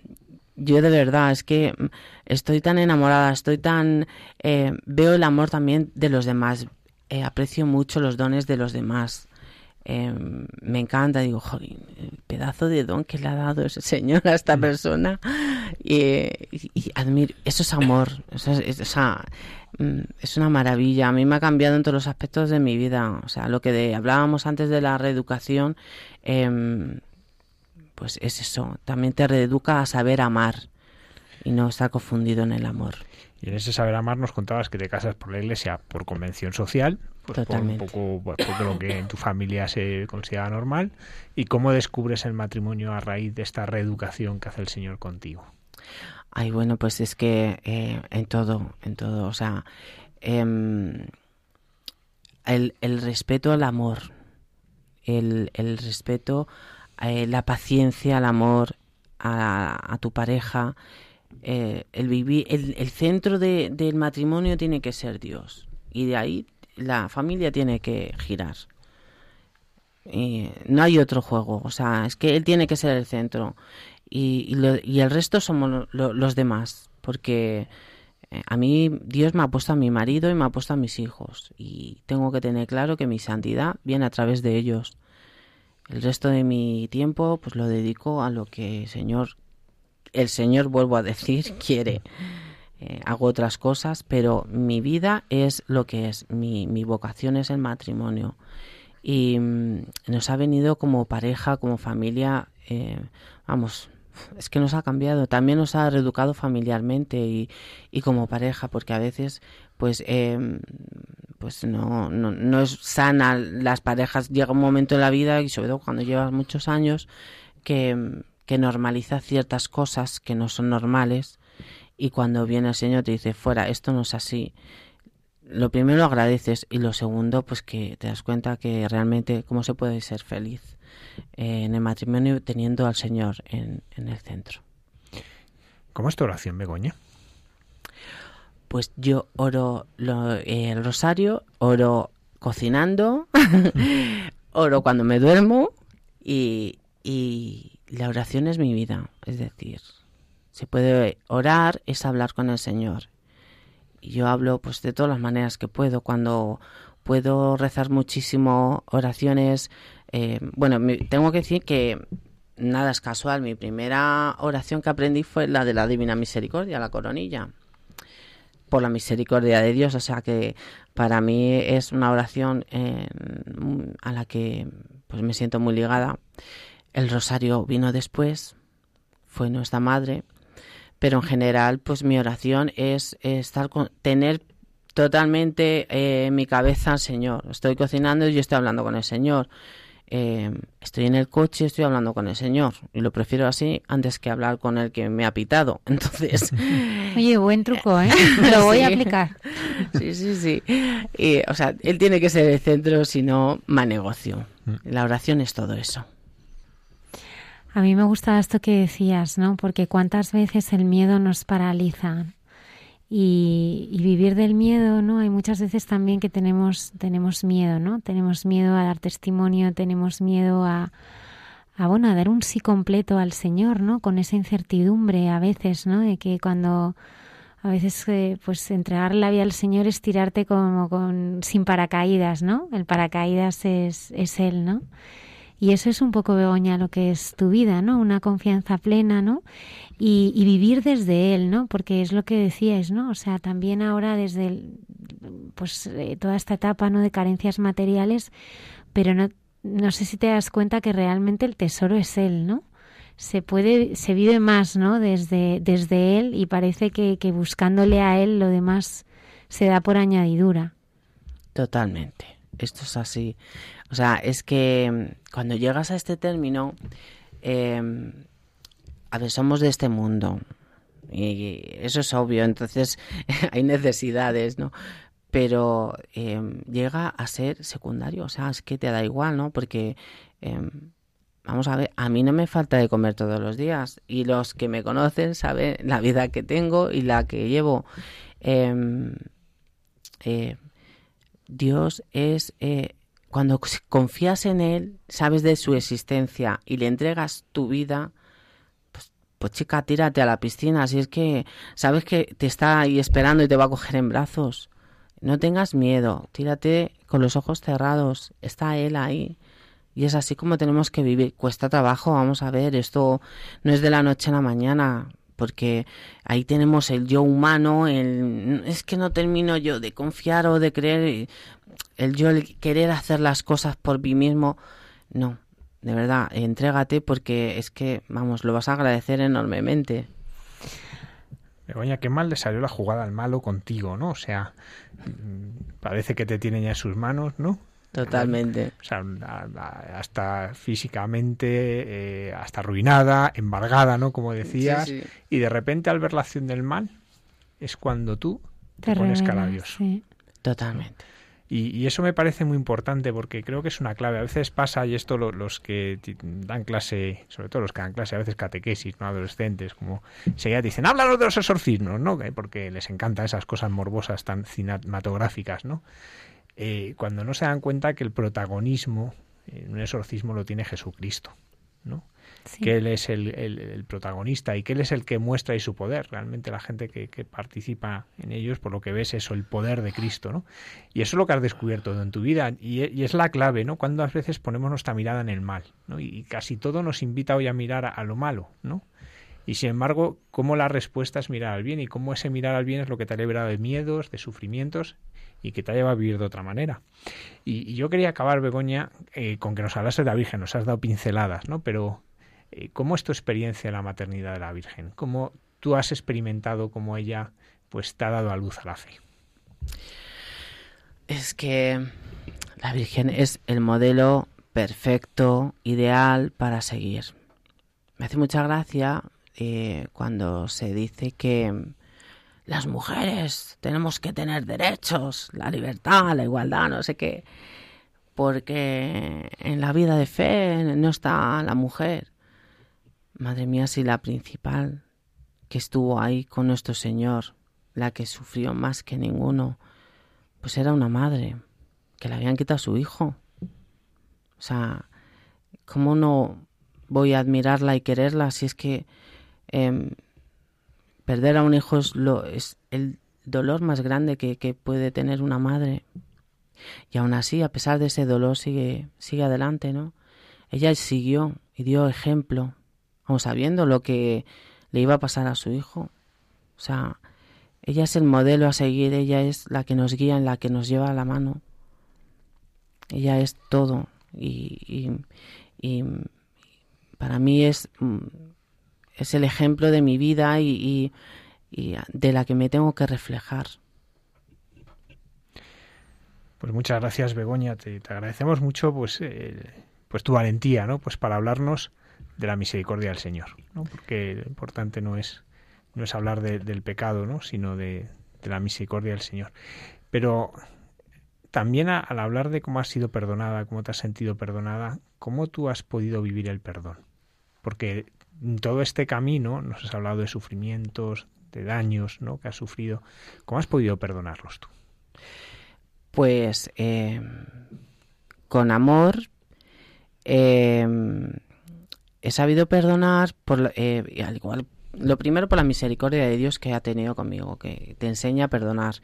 S4: yo de verdad es que mm, estoy tan enamorada, estoy tan... Eh, veo el amor también de los demás. Eh, aprecio mucho los dones de los demás. Eh, me encanta, digo, joder, el pedazo de don que le ha dado ese señor a esta mm. persona. Y, y, admiro, eso es amor. Eso es, Mm, es una maravilla. A mí me ha cambiado en todos los aspectos de mi vida. O sea, lo que hablábamos antes de la reeducación, em, pues es eso. También te reeduca a saber amar y no estar confundido en el amor.
S3: Y en ese saber amar nos contabas que te casas por la iglesia por convención social, pues por un poco por lo que en tu familia se considera normal. ¿Y cómo descubres el matrimonio a raíz de esta reeducación que hace el Señor contigo?
S4: Ay, bueno, pues es que eh, en todo, en todo, o sea, em, el, respeto al amor, el, respeto eh, la paciencia, el amor a, tu pareja. Eh, el, vivir, el, centro del matrimonio tiene que ser Dios. Y de ahí la familia tiene que girar. Y no hay otro juego. O sea, es que él tiene que ser el centro. Y, y, el resto somos los demás. Porque eh, a mí Dios me ha puesto a mi marido y me ha puesto a mis hijos y tengo que tener claro que mi santidad viene a través de ellos. El resto de mi tiempo pues lo dedico a lo que el Señor, el Señor vuelvo a decir, <laughs> quiere. Eh, hago otras cosas, pero mi vida es lo que es, mi, mi vocación es el matrimonio. Y mm, nos ha venido como pareja, como familia, eh, vamos, <laughs> es que nos ha cambiado, también nos ha reeducado familiarmente y, y como pareja, porque a veces pues eh, pues no, no, no, es sana las parejas, llega un momento en la vida y sobre todo cuando llevas muchos años que, que normaliza ciertas cosas que no son normales y cuando viene el Señor te dice fuera, esto no es así. Lo primero lo agradeces y lo segundo pues que te das cuenta que realmente cómo se puede ser feliz en el matrimonio teniendo al Señor en, el centro.
S3: ¿Cómo es tu oración, Begoña?
S4: Pues yo oro el rosario, oro cocinando, <laughs> oro cuando me duermo y, y la oración es mi vida. Es decir, se puede orar, es hablar con el Señor. Y yo hablo pues de todas las maneras que puedo. Cuando puedo rezar muchísimo oraciones eh, bueno, tengo que decir que nada es casual. Mi primera oración que aprendí fue la de la Divina Misericordia, la coronilla. Por la misericordia de Dios. O sea que para mí es una oración eh, a la que pues me siento muy ligada. El rosario vino después, fue nuestra madre. Pero en general, pues mi oración es, estar con, tener totalmente eh, mi cabeza al Señor. Estoy cocinando y yo estoy hablando con el Señor eh, estoy en el coche, estoy hablando con el Señor y lo prefiero así antes que hablar con el que me ha pitado. <laughs> Entonces, <laughs>
S1: oye, buen truco, ¿eh? <laughs> Lo voy a aplicar.
S4: Sí, sí, sí. Y, o sea, él tiene que ser el centro, si no, mal negocio. Mm. La oración es todo eso.
S1: A mí me gusta esto que decías, ¿no? Porque cuántas veces el miedo nos paraliza y, vivir del miedo, ¿no? Hay muchas veces también que tenemos, tenemos miedo, ¿no? Tenemos miedo a dar testimonio, tenemos miedo a, a, bueno, a dar un sí completo al Señor, ¿no? Con esa incertidumbre a veces, ¿no? De que cuando a veces eh, pues entregar la vida al Señor es tirarte como con sin paracaídas, ¿no? El paracaídas es, es Él, ¿no? Y eso es un poco, Begoña, lo que es tu vida, ¿no? Una confianza plena, ¿no? Y, vivir desde él, ¿no? Porque es lo que decías, ¿no? O sea, también ahora desde pues eh, toda esta etapa, ¿no? De carencias materiales, pero no, no sé si te das cuenta que realmente el tesoro es él, ¿no? Se puede, se vive más, ¿no? Desde, desde él y parece que, que buscándole a él lo demás se da por añadidura.
S4: Totalmente. Esto es así. O sea, es que mm, cuando llegas a este término, eh, a ver, somos de este mundo. Y eso es obvio, entonces <laughs> hay necesidades, ¿no? Pero em, llega a ser secundario, o sea, es que te da igual, ¿no? Porque, em, vamos a ver, a mí no me falta de comer todos los días y los que me conocen saben la vida que tengo y la que llevo. Eh, Dios es, eh, cuando confías en Él, sabes de su existencia y le entregas tu vida, pues, pues chica, tírate a la piscina, si es que sabes que te está ahí esperando y te va a coger en brazos. No tengas miedo, tírate con los ojos cerrados, está Él ahí. Y es así como tenemos que vivir. Cuesta trabajo, vamos a ver, esto no es de la noche a la mañana porque ahí tenemos el yo humano, el, es que no termino yo de confiar o de creer, el yo el querer hacer las cosas por mí mismo, no, de verdad, entrégate porque es que, vamos, lo vas a agradecer enormemente.
S3: Begoña, qué mal le salió la jugada al malo contigo, ¿no? O sea, mm, parece que te tiene ya en sus manos, ¿no?
S4: Totalmente.
S3: O sea, hasta físicamente, eh, hasta arruinada, embargada, ¿no? Como decías. Y de repente al ver la acción del mal, es cuando tú te, pones cara a Dios.
S4: Totalmente.
S3: Y, eso me parece muy importante porque creo que es una clave. A veces pasa, y esto los que dan clase, sobre todo los que dan clase, a veces catequesis, ¿no? adolescentes, como enseguida dicen, háblanos de los exorcismos, ¿no? Porque les encantan esas cosas morbosas tan cinematográficas, ¿no? Eh, cuando no se dan cuenta que el protagonismo en un exorcismo lo tiene Jesucristo, ¿no? Que Él es el, protagonista y que Él es el que muestra y su poder. Realmente la gente que, participa en ellos, por lo que ves, eso, el poder de Cristo, ¿no? Y eso es lo que has descubierto en tu vida y, es la clave, ¿no? A veces ponemos nuestra mirada en el mal, ¿no? Y, casi todo nos invita hoy a mirar a, lo malo, ¿no? Y sin embargo, cómo la respuesta es mirar al bien y cómo ese mirar al bien es lo que te ha librado de miedos, de sufrimientos y que te ha llevado a vivir de otra manera. Y, yo quería acabar, Begoña, eh, con que nos hablases de la Virgen, nos has dado pinceladas, ¿no? Pero ¿Cómo es tu experiencia en la maternidad de la Virgen? ¿Cómo tú has experimentado cómo ella pues te ha dado a luz a la fe?
S4: Es que la Virgen es el modelo perfecto, ideal para seguir. Me hace mucha gracia eh, cuando se dice que las mujeres tenemos que tener derechos, la libertad, la igualdad, no sé qué, porque en la vida de fe no está la mujer. Madre mía, si la principal que estuvo ahí con nuestro Señor, la que sufrió más que ninguno, pues era una madre, que le habían quitado su hijo. O sea, ¿cómo no voy a admirarla y quererla si es que em, perder a un hijo es, lo, es el dolor más grande que, que, puede tener una madre? Y aún así, a pesar de ese dolor, sigue, sigue adelante, ¿no? Ella siguió y dio ejemplo aun sabiendo lo que le iba a pasar a su hijo. O sea, ella es el modelo a seguir, ella es la que nos guía, la que nos lleva a la mano. Ella es todo y, y, para mí es, mm, es el ejemplo de mi vida y, y, de la que me tengo que reflejar.
S3: Pues muchas gracias Begoña, te, agradecemos mucho pues, eh, pues tu valentía, ¿no? Pues para hablarnos de la misericordia del Señor, ¿no? porque lo importante no es, no es hablar del pecado, ¿no? sino de, la misericordia del Señor. Pero también al hablar de cómo has sido perdonada, cómo te has sentido perdonada, cómo tú has podido vivir el perdón. Porque en todo este camino nos has hablado de sufrimientos, de daños ¿no? que has sufrido. ¿Cómo has podido perdonarlos tú?
S4: Pues eh, con amor, eh, he sabido perdonar por, eh, al igual lo primero por la misericordia de Dios que ha tenido conmigo, que te enseña a perdonar.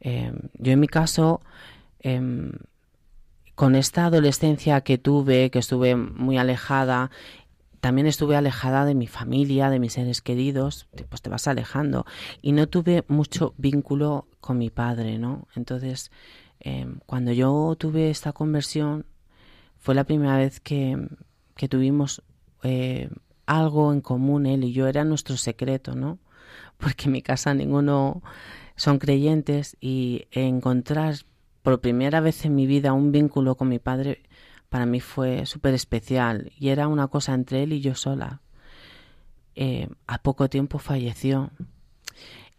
S4: Eh, yo en mi caso, em, con esta adolescencia que tuve, que estuve muy alejada, también estuve alejada de mi familia, de mis seres queridos, pues te vas alejando. Y no tuve mucho vínculo con mi padre, ¿no? Entonces, em, cuando yo tuve esta conversión, fue la primera vez que, que tuvimos eh, algo en común él y yo, era nuestro secreto, ¿no? Porque en mi casa ninguno son creyentes y encontrar por primera vez en mi vida un vínculo con mi padre para mí fue súper especial y era una cosa entre él y yo sola. Eh, a poco tiempo falleció.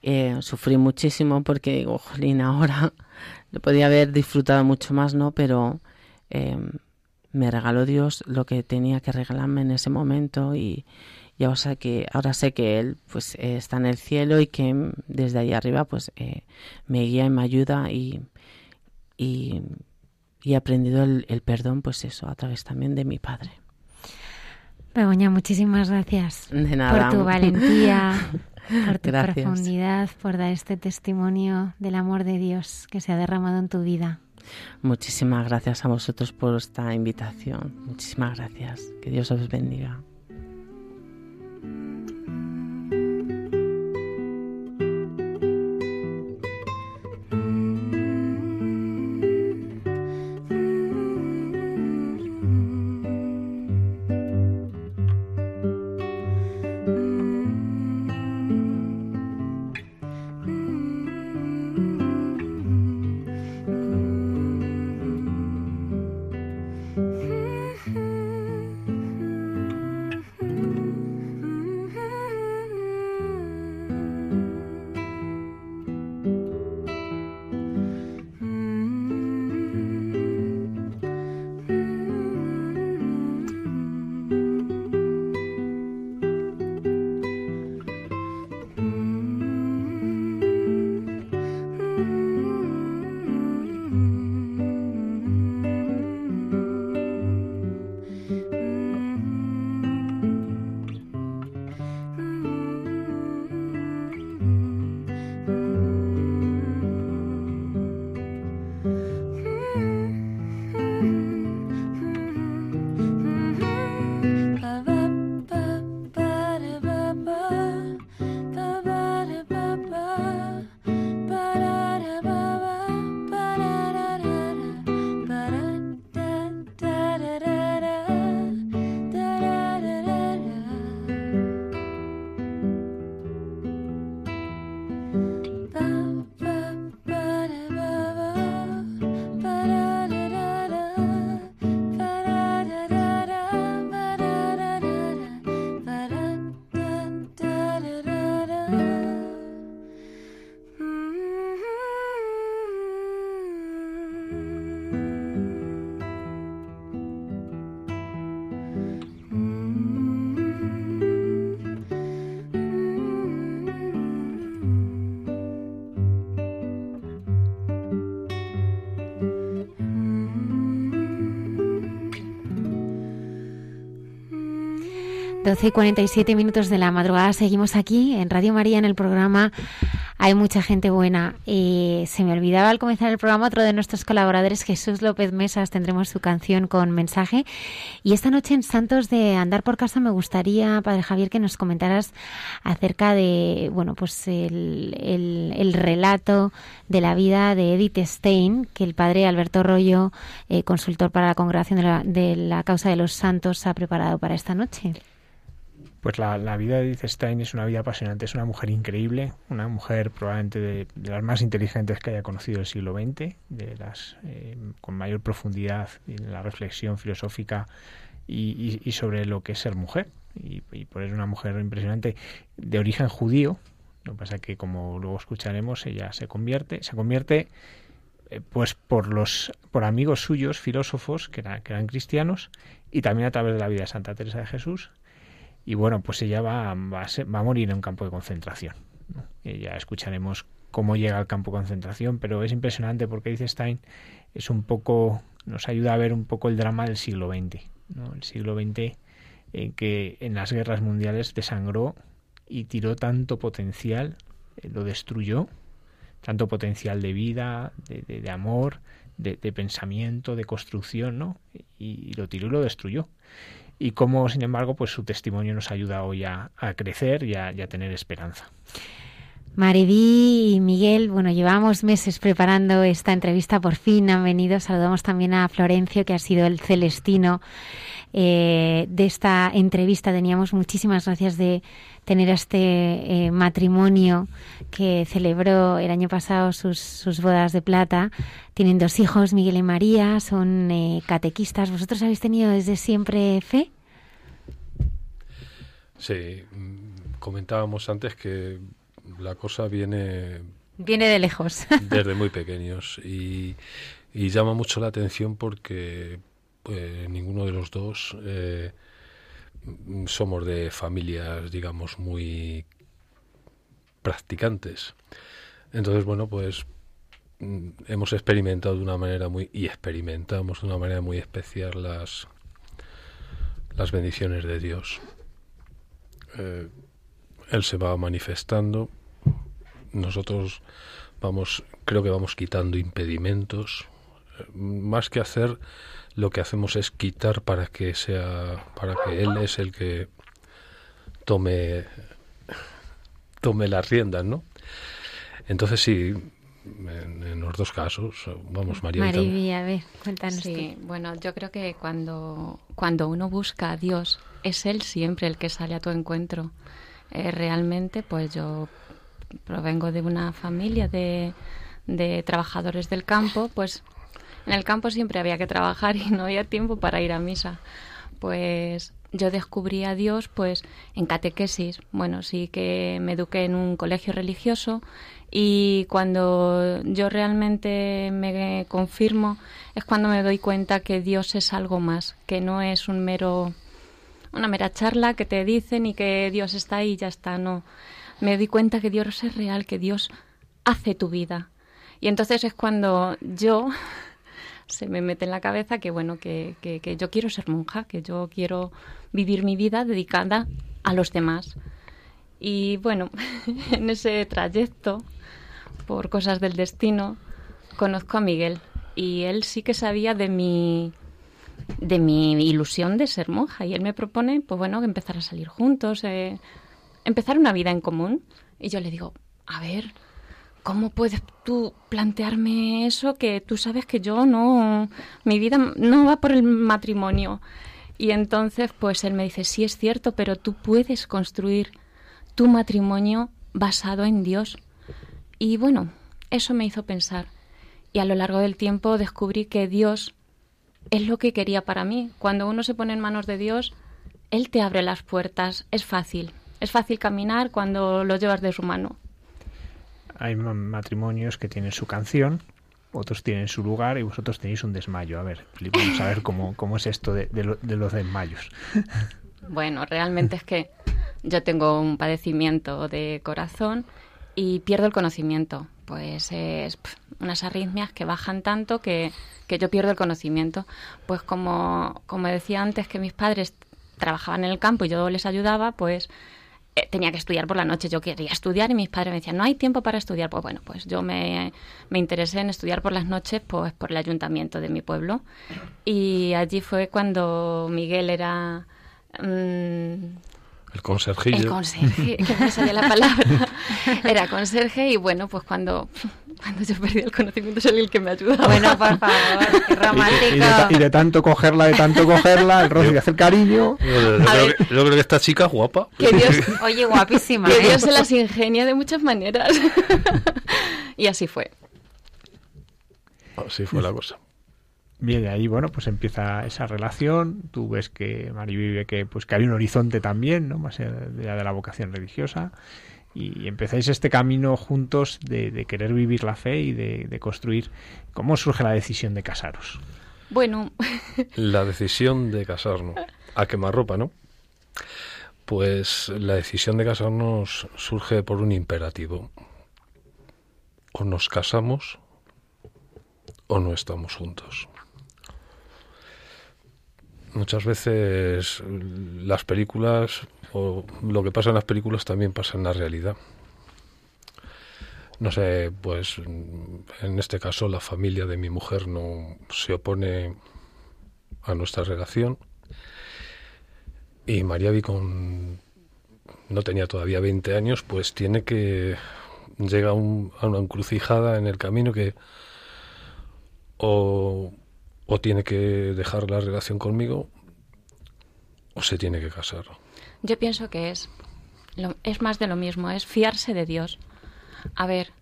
S4: Eh, sufrí muchísimo porque digo, jolín, ahora <laughs> lo podía haber disfrutado mucho más, ¿no? Pero me regaló Dios lo que tenía que regalarme en ese momento y, ahora, sé que, ahora sé que Él pues está en el cielo y que desde ahí arriba pues eh, me guía y me ayuda y, y, he aprendido el, perdón pues eso a través también de mi Padre.
S1: Begoña, muchísimas gracias por tu valentía, <laughs> por tu profundidad, por dar este testimonio del amor de Dios que se ha derramado en tu vida.
S4: Muchísimas gracias a vosotros por esta invitación. Muchísimas gracias. Que Dios os bendiga.
S1: 12 y 47 minutos de la madrugada seguimos aquí en Radio María en el programa Hay mucha gente buena. y se me olvidaba al comenzar el programa otro de nuestros colaboradores, Jesús López Mesas, tendremos su canción con mensaje. Y esta noche en Santos de Andar por Casa me gustaría, Padre Javier, que nos comentaras acerca de, bueno, pues el, el, relato de la vida de Edith Stein, que el Padre Alberto Rollo, eh, consultor para la Congregación de la, de la Causa de los Santos, ha preparado para esta noche.
S3: Pues la, vida de Edith Stein es una vida apasionante, es una mujer increíble, una mujer probablemente de, las más inteligentes que haya conocido el siglo XX, de las eh, con mayor profundidad en la reflexión filosófica y, sobre lo que es ser mujer. Y, por eso es una mujer impresionante de origen judío. Lo que pasa es que, como luego escucharemos, ella se convierte, se convierte eh, pues por los por amigos suyos filósofos que, que eran cristianos y también a través de la vida de Santa Teresa de Jesús y bueno, pues ella va, va, a, morir en un campo de concentración. ya escucharemos cómo llega al campo de concentración, pero es impresionante porque dice Stein, es un poco, nos ayuda a ver un poco el drama del siglo XX. El siglo XX en que en las guerras mundiales desangró y tiró tanto potencial, eh, lo destruyó, tanto potencial de vida, de, amor, de, pensamiento, de construcción, ¿no? y lo tiró y lo destruyó y cómo, sin embargo, pues su testimonio nos ayuda hoy a, crecer y a, tener esperanza.
S1: Mariví y Miguel, bueno, llevamos meses preparando esta entrevista, por fin han venido. Saludamos también a Florencio, que ha sido el celestino eh, de esta entrevista. Teníamos muchísimas gracias de tener este eh, matrimonio que celebró el año pasado sus, sus, bodas de plata. Tienen dos hijos, Miguel y María, son eh, catequistas. ¿Vosotros habéis tenido desde siempre fe?
S6: Sí, mm, comentábamos antes que la cosa viene...
S1: Viene de lejos.
S6: desde muy pequeños y, y llama mucho la atención porque pues, ninguno de los dos... Eh, somos de familias, digamos, muy practicantes. Entonces, bueno, pues mm, hemos experimentado de una manera muy y experimentamos de una manera muy especial las las bendiciones de Dios. Eh, él se va manifestando, nosotros vamos, creo que vamos quitando impedimentos, eh, más que hacer lo que hacemos es quitar para que sea para que él es el que tome tome las riendas no entonces sí en, los dos casos vamos María
S1: María a ver cuéntanos
S7: sí bueno yo creo que cuando cuando uno busca a Dios es él siempre el que sale a tu encuentro. Eh, realmente pues yo provengo de una familia de de trabajadores del campo pues en el campo siempre había que trabajar y no había tiempo para ir a misa. Pues yo descubrí a Dios pues en catequesis. Bueno, sí que me eduqué en un colegio religioso y cuando yo realmente me confirmo es cuando me doy cuenta que Dios es algo más, que no es un mero una mera charla que te dicen y que Dios está ahí y ya está, no. Me doy cuenta que Dios es real, que Dios hace tu vida. Y entonces es cuando yo se me mete en la cabeza que, bueno, que, que, yo quiero ser monja, que yo quiero vivir mi vida dedicada a los demás. Y bueno, <laughs> en ese trayecto, por cosas del destino, conozco a Miguel y él sí que sabía de mi de mi ilusión de ser monja y él me propone, pues bueno, empezar a salir juntos, eh, empezar una vida en común. Y yo le digo, a ver, ¿cómo puedes tú plantearme eso que tú sabes que yo no, mi vida no va por el matrimonio? Y entonces, pues él me dice, sí es cierto, pero tú puedes construir tu matrimonio basado en Dios. Y bueno, eso me hizo pensar. Y a lo largo del tiempo descubrí que Dios es lo que quería para mí. Cuando uno se pone en manos de Dios, Él te abre las puertas. Es fácil. Es fácil caminar cuando lo llevas de su mano
S3: hay matrimonios que tienen su canción, otros tienen su lugar y vosotros tenéis un desmayo. A ver, vamos a ver cómo, cómo es esto de, los desmayos. <laughs>
S7: Bueno, realmente es que yo tengo un padecimiento de corazón y pierdo el conocimiento. Pues es unas arritmias que bajan tanto que, que, yo pierdo el conocimiento. Pues como, como decía antes que mis padres trabajaban en el campo y yo les ayudaba, pues tenía que estudiar por la noche. Yo quería estudiar y mis padres me decían, no hay tiempo para estudiar. Pues bueno, pues yo me, me interesé en estudiar por las noches pues por el ayuntamiento de mi pueblo. Y allí fue cuando Miguel era...
S6: Mm, el conserjillo.
S7: El conserje, que me salía la palabra. <laughs> Era conserje y bueno, pues cuando, cuando yo perdí el conocimiento soy el que me ayudaba.
S1: Bueno, por favor, qué <laughs> romántico.
S3: Y, de, tanto cogerla, de tanto cogerla, el rostro y hacer cariño.
S6: Yo, creo, que esta chica es guapa.
S7: Que <laughs> Dios,
S1: Oye, guapísima.
S7: Que ¿eh? Dios se las ingenia de muchas maneras. <laughs> y así fue.
S6: Así fue la cosa.
S3: Bien, ahí bueno, pues empieza esa relación. Tú ves que Mari vive que pues que hay un horizonte también, ¿no? Más allá de la vocación religiosa. Y empezáis este camino juntos de, querer vivir la fe y de, construir. ¿Cómo surge la decisión de casaros?
S7: Bueno. <laughs>
S6: la decisión de casarnos. A quemarropa, ¿no? Pues la decisión de casarnos surge por un imperativo. O nos casamos o no estamos juntos muchas veces las películas o lo que pasa en las películas también pasa en la realidad. No sé, pues en este caso la familia de mi mujer no se opone a nuestra relación y María vi con no tenía todavía 20 años, pues tiene que llega a una encrucijada en el camino que o tiene que dejar la relación conmigo o se tiene que casar.
S7: Yo pienso que es, es más de lo mismo, es fiarse de Dios. A ver,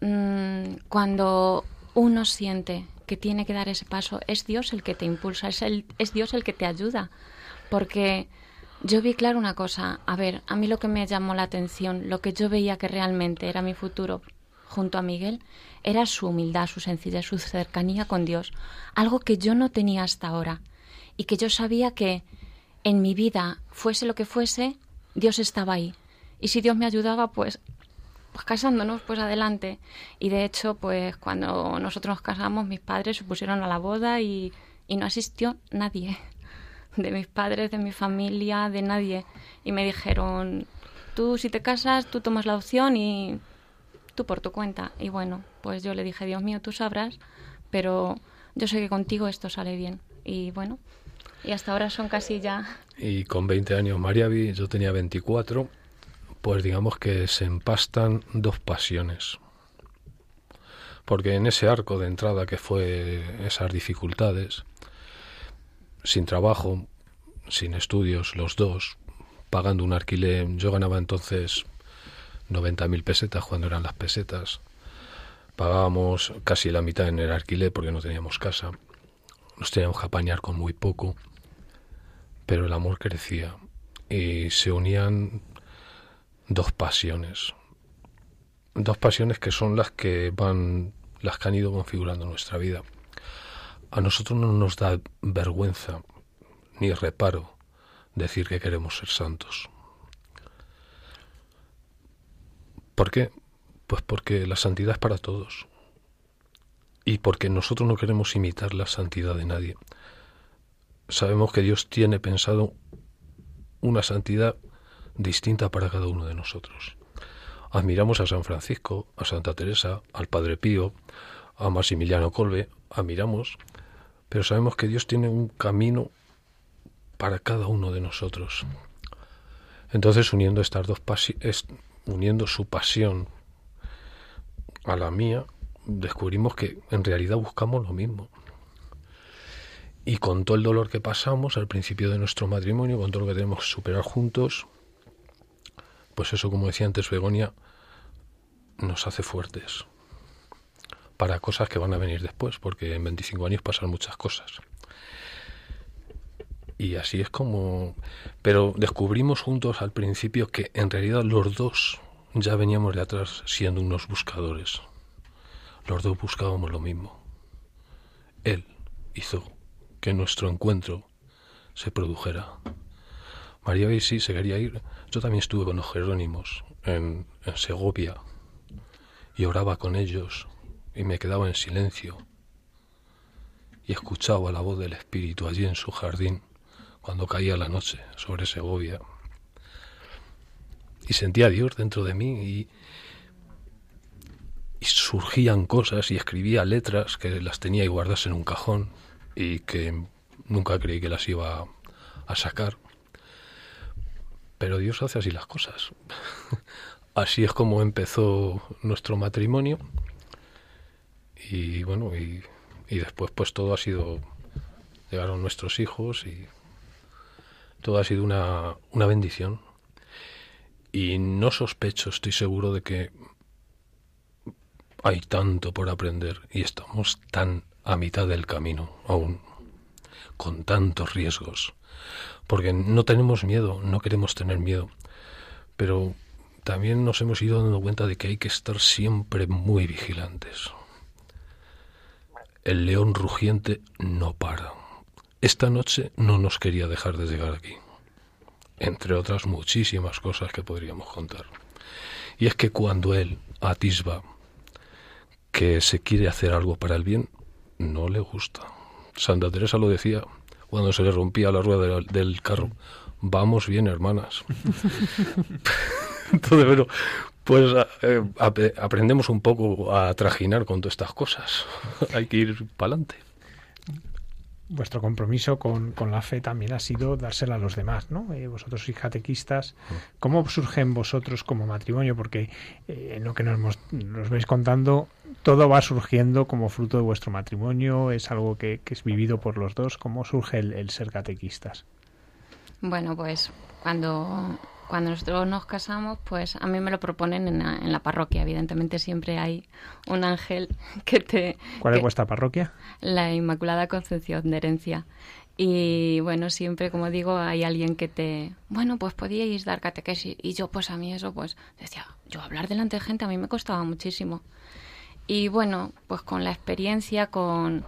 S7: mm, cuando uno siente que tiene que dar ese paso, es Dios el que te impulsa, es, el, es Dios el que te ayuda. Porque yo vi claro una cosa, a ver, a mí lo que me llamó la atención, lo que yo veía que realmente era mi futuro junto a Miguel, era su humildad, su sencillez, su cercanía con Dios, algo que yo no tenía hasta ahora y que yo sabía que en mi vida, fuese lo que fuese, Dios estaba ahí. Y si Dios me ayudaba, pues, pues casándonos, pues adelante. Y de hecho, pues cuando nosotros nos casamos, mis padres se pusieron a la boda y, y no asistió nadie. <laughs> De mis padres, de mi familia, de nadie. Y me dijeron, tú si te casas, tú tomas la opción y tú por tu cuenta. Y bueno, pues yo le dije, Dios mío, tú sabrás, pero yo sé que contigo esto sale bien. Y bueno, y hasta ahora son casi ya...
S6: Y con 20 años María vi, yo tenía 24, pues digamos que se empastan dos pasiones. Porque en ese arco de entrada que fue esas dificultades, sin trabajo, sin estudios, los dos, pagando un alquiler, yo ganaba entonces 90.000 pesetas cuando eran las pesetas, pagábamos casi la mitad en el alquiler porque no teníamos casa, nos teníamos que apañar con muy poco pero el amor crecía y se unían dos pasiones. Dos pasiones que son las que van, las que han ido configurando nuestra vida. A nosotros no nos da vergüenza ni reparo decir que queremos ser santos. ¿Por qué? Pues porque la santidad es para todos. Y porque nosotros no queremos imitar la santidad de nadie sabemos que Dios tiene pensado una santidad distinta para cada uno de nosotros. Admiramos a San Francisco, a Santa Teresa, al Padre Pío, a Maximiliano Colbe, admiramos, pero sabemos que Dios tiene un camino para cada uno de nosotros. Entonces, uniendo estas dos pasiones, uniendo su pasión a la mía, descubrimos que en realidad buscamos lo mismo. Y con todo el dolor que pasamos al principio de nuestro matrimonio, con todo lo que tenemos que superar juntos, pues eso, como decía antes Begonia, nos hace fuertes para cosas que van a venir después, porque en 25 años pasan muchas cosas. Y así es como... Pero descubrimos juntos al principio que en realidad los dos ya veníamos de atrás siendo unos buscadores. Los dos buscábamos lo mismo. Él hizo que nuestro encuentro se produjera. María sí se quería ir. Yo también estuve con los Jerónimos en, en Segovia y oraba con ellos y me quedaba en silencio y escuchaba la voz del Espíritu allí en su jardín cuando caía la noche sobre Segovia. Y sentía a Dios dentro de mí y, y surgían cosas y escribía letras que las tenía y guardas en un cajón y que nunca creí que las iba a sacar. Pero Dios hace así las cosas. <laughs> así es como empezó nuestro matrimonio. Y bueno, y, después pues todo ha sido... Llegaron nuestros hijos y todo ha sido una, una bendición. Y no sospecho, estoy seguro de que hay tanto por aprender y estamos tan a mitad del camino aún, con tantos riesgos, porque no tenemos miedo, no queremos tener miedo, pero también nos hemos ido dando cuenta de que hay que estar siempre muy vigilantes. El león rugiente no para. Esta noche no nos quería dejar de llegar aquí, entre otras muchísimas cosas que podríamos contar. Y es que cuando él atisba que se quiere hacer algo para el bien, no le gusta. Santa Teresa lo decía cuando se le rompía la rueda del, carro. Vamos bien, hermanas. <laughs> Entonces, bueno, pues eh, aprendemos un poco a trajinar con todas estas cosas. <laughs> Hay que ir para adelante
S3: vuestro compromiso con, con, la fe también ha sido dársela a los demás, ¿no? Eh, vosotros sois catequistas, ¿cómo surgen vosotros como matrimonio? Porque eh, en lo que nos, nos vais contando, todo va surgiendo como fruto de vuestro matrimonio, es algo que, que es vivido por los dos. ¿Cómo surge el, el ser catequistas?
S7: Bueno, pues cuando cuando nosotros nos casamos, pues a mí me lo proponen en la, parroquia. Evidentemente siempre hay un ángel <laughs> que te...
S3: ¿Cuál es vuestra parroquia?
S7: La Inmaculada Concepción de Herencia. Y bueno, siempre, como digo, hay alguien que te... Bueno, pues podíais dar catequesis. Y yo, pues a mí eso, pues decía, yo hablar delante de gente a mí me costaba muchísimo. Y bueno, pues con la experiencia, con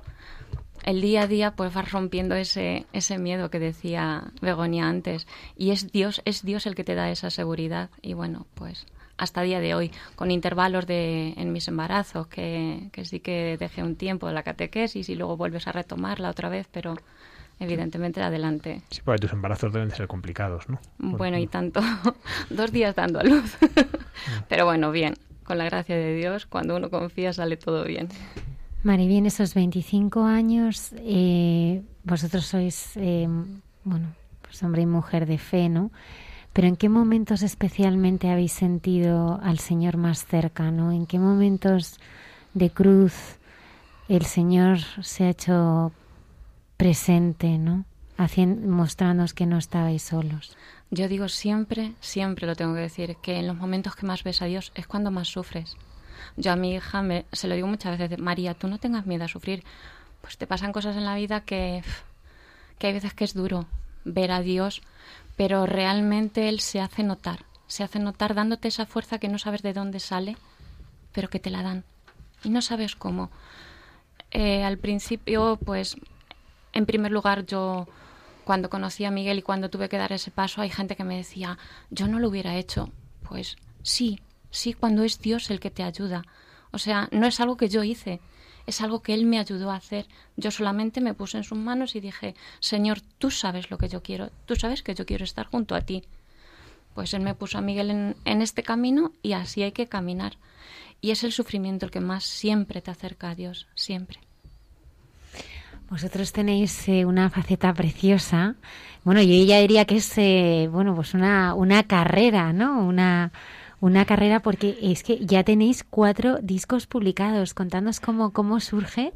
S7: el día a día pues vas rompiendo ese, ese miedo que decía Begonia antes. Y es Dios, es Dios el que te da esa seguridad. Y bueno, pues hasta día de hoy, con intervalos de, en mis embarazos, que, que sí que dejé un tiempo la catequesis y luego vuelves a retomarla otra vez, pero evidentemente adelante.
S3: Sí, porque tus embarazos deben ser complicados, ¿no?
S7: Bueno, y tanto. <laughs> Dos días dando a luz. pero bueno, bien. Con la gracia de Dios, cuando uno confía sale todo bien.
S1: Maribén, esos 25 años, eh, vosotros sois, eh, bueno, pues hombre y mujer de fe, ¿no? Pero ¿en qué momentos especialmente habéis sentido al Señor más cerca, ¿no? ¿En qué momentos de cruz el Señor se ha hecho presente, ¿no? Haciendo, mostrándonos que no estabais solos.
S7: Yo digo siempre, siempre lo tengo que decir, que en los momentos que más ves a Dios es cuando más sufres. Yo a mi hija me, se lo digo muchas veces, María, tú no tengas miedo a sufrir. Pues te pasan cosas en la vida que, que hay veces que es duro ver a Dios, pero realmente Él se hace notar, se hace notar dándote esa fuerza que no sabes de dónde sale, pero que te la dan. Y no sabes cómo. Eh, al principio, pues, en primer lugar, yo cuando conocí a Miguel y cuando tuve que dar ese paso, hay gente que me decía, yo no lo hubiera hecho. Pues sí, sí cuando es Dios el que te ayuda. O sea, no es algo que yo hice, es algo que Él me ayudó a hacer. Yo solamente me puse en sus manos y dije, Señor, tú sabes lo que yo quiero, tú sabes que yo quiero estar junto a ti. Pues Él me puso a Miguel en, este camino y así hay que caminar. Y es el sufrimiento el que más siempre te acerca a Dios, siempre.
S1: Vosotros tenéis eh, una faceta preciosa. Bueno, yo ya diría que es, eh, bueno, pues una carrera, ¿no? Una, una carrera porque es que ya tenéis cuatro discos publicados. Contándonos cómo, cómo surge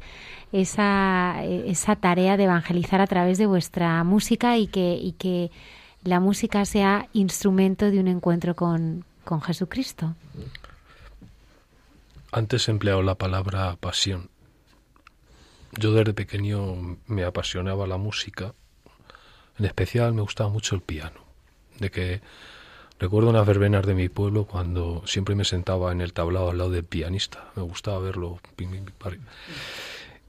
S1: esa, esa tarea de evangelizar a través de vuestra música y que, y que la música sea instrumento de un encuentro con, con Jesucristo.
S6: Antes he empleado la palabra pasión. Yo desde pequeño me apasionaba la música. En especial me gustaba mucho el piano. De que Recuerdo unas verbenas de mi pueblo cuando siempre me sentaba en el tablado al lado del pianista. Me gustaba verlo.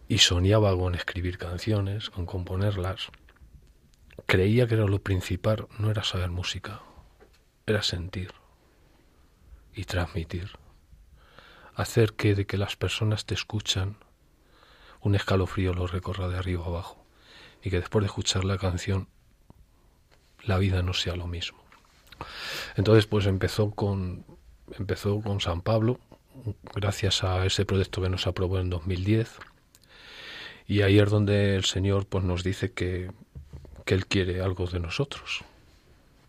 S6: Y soñaba con escribir canciones, con componerlas. Creía que era lo principal, no era saber música, era sentir y transmitir. Hacer que de que las personas te escuchan, un escalofrío lo recorra de arriba abajo y que después de escuchar la canción la vida no sea lo mismo. Entonces, pues empezó con, empezó con San Pablo, gracias a ese proyecto que nos aprobó en 2010. Y ahí es donde el Señor pues, nos dice que, que Él quiere algo de nosotros.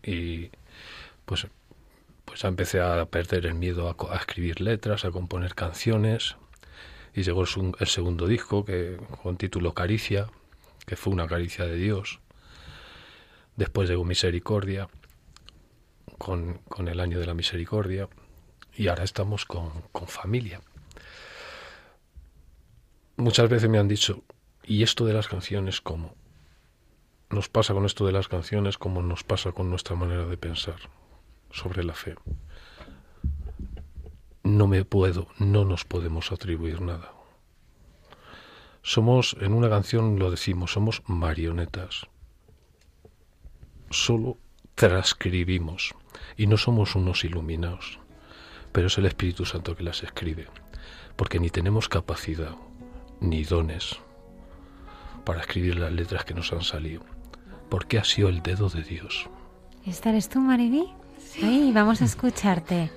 S6: Y pues, pues empecé a perder el miedo a, escribir letras, a componer canciones. Y llegó el, el segundo disco que, con título Caricia, que fue una caricia de Dios. Después llegó Misericordia, con, el año de la misericordia y ahora estamos con, con familia. Muchas veces me han dicho, ¿y esto de las canciones cómo? Nos pasa con esto de las canciones como nos pasa con nuestra manera de pensar sobre la fe. No me puedo, no nos podemos atribuir nada. Somos, en una canción lo decimos, somos marionetas. Solo transcribimos y no somos unos iluminados, pero es el Espíritu Santo que las escribe, porque ni tenemos capacidad ni dones para escribir las letras que nos han salido, porque ha sido el dedo de Dios.
S1: ¿Esta eres tú, Mariví? Sí. vamos a escucharte.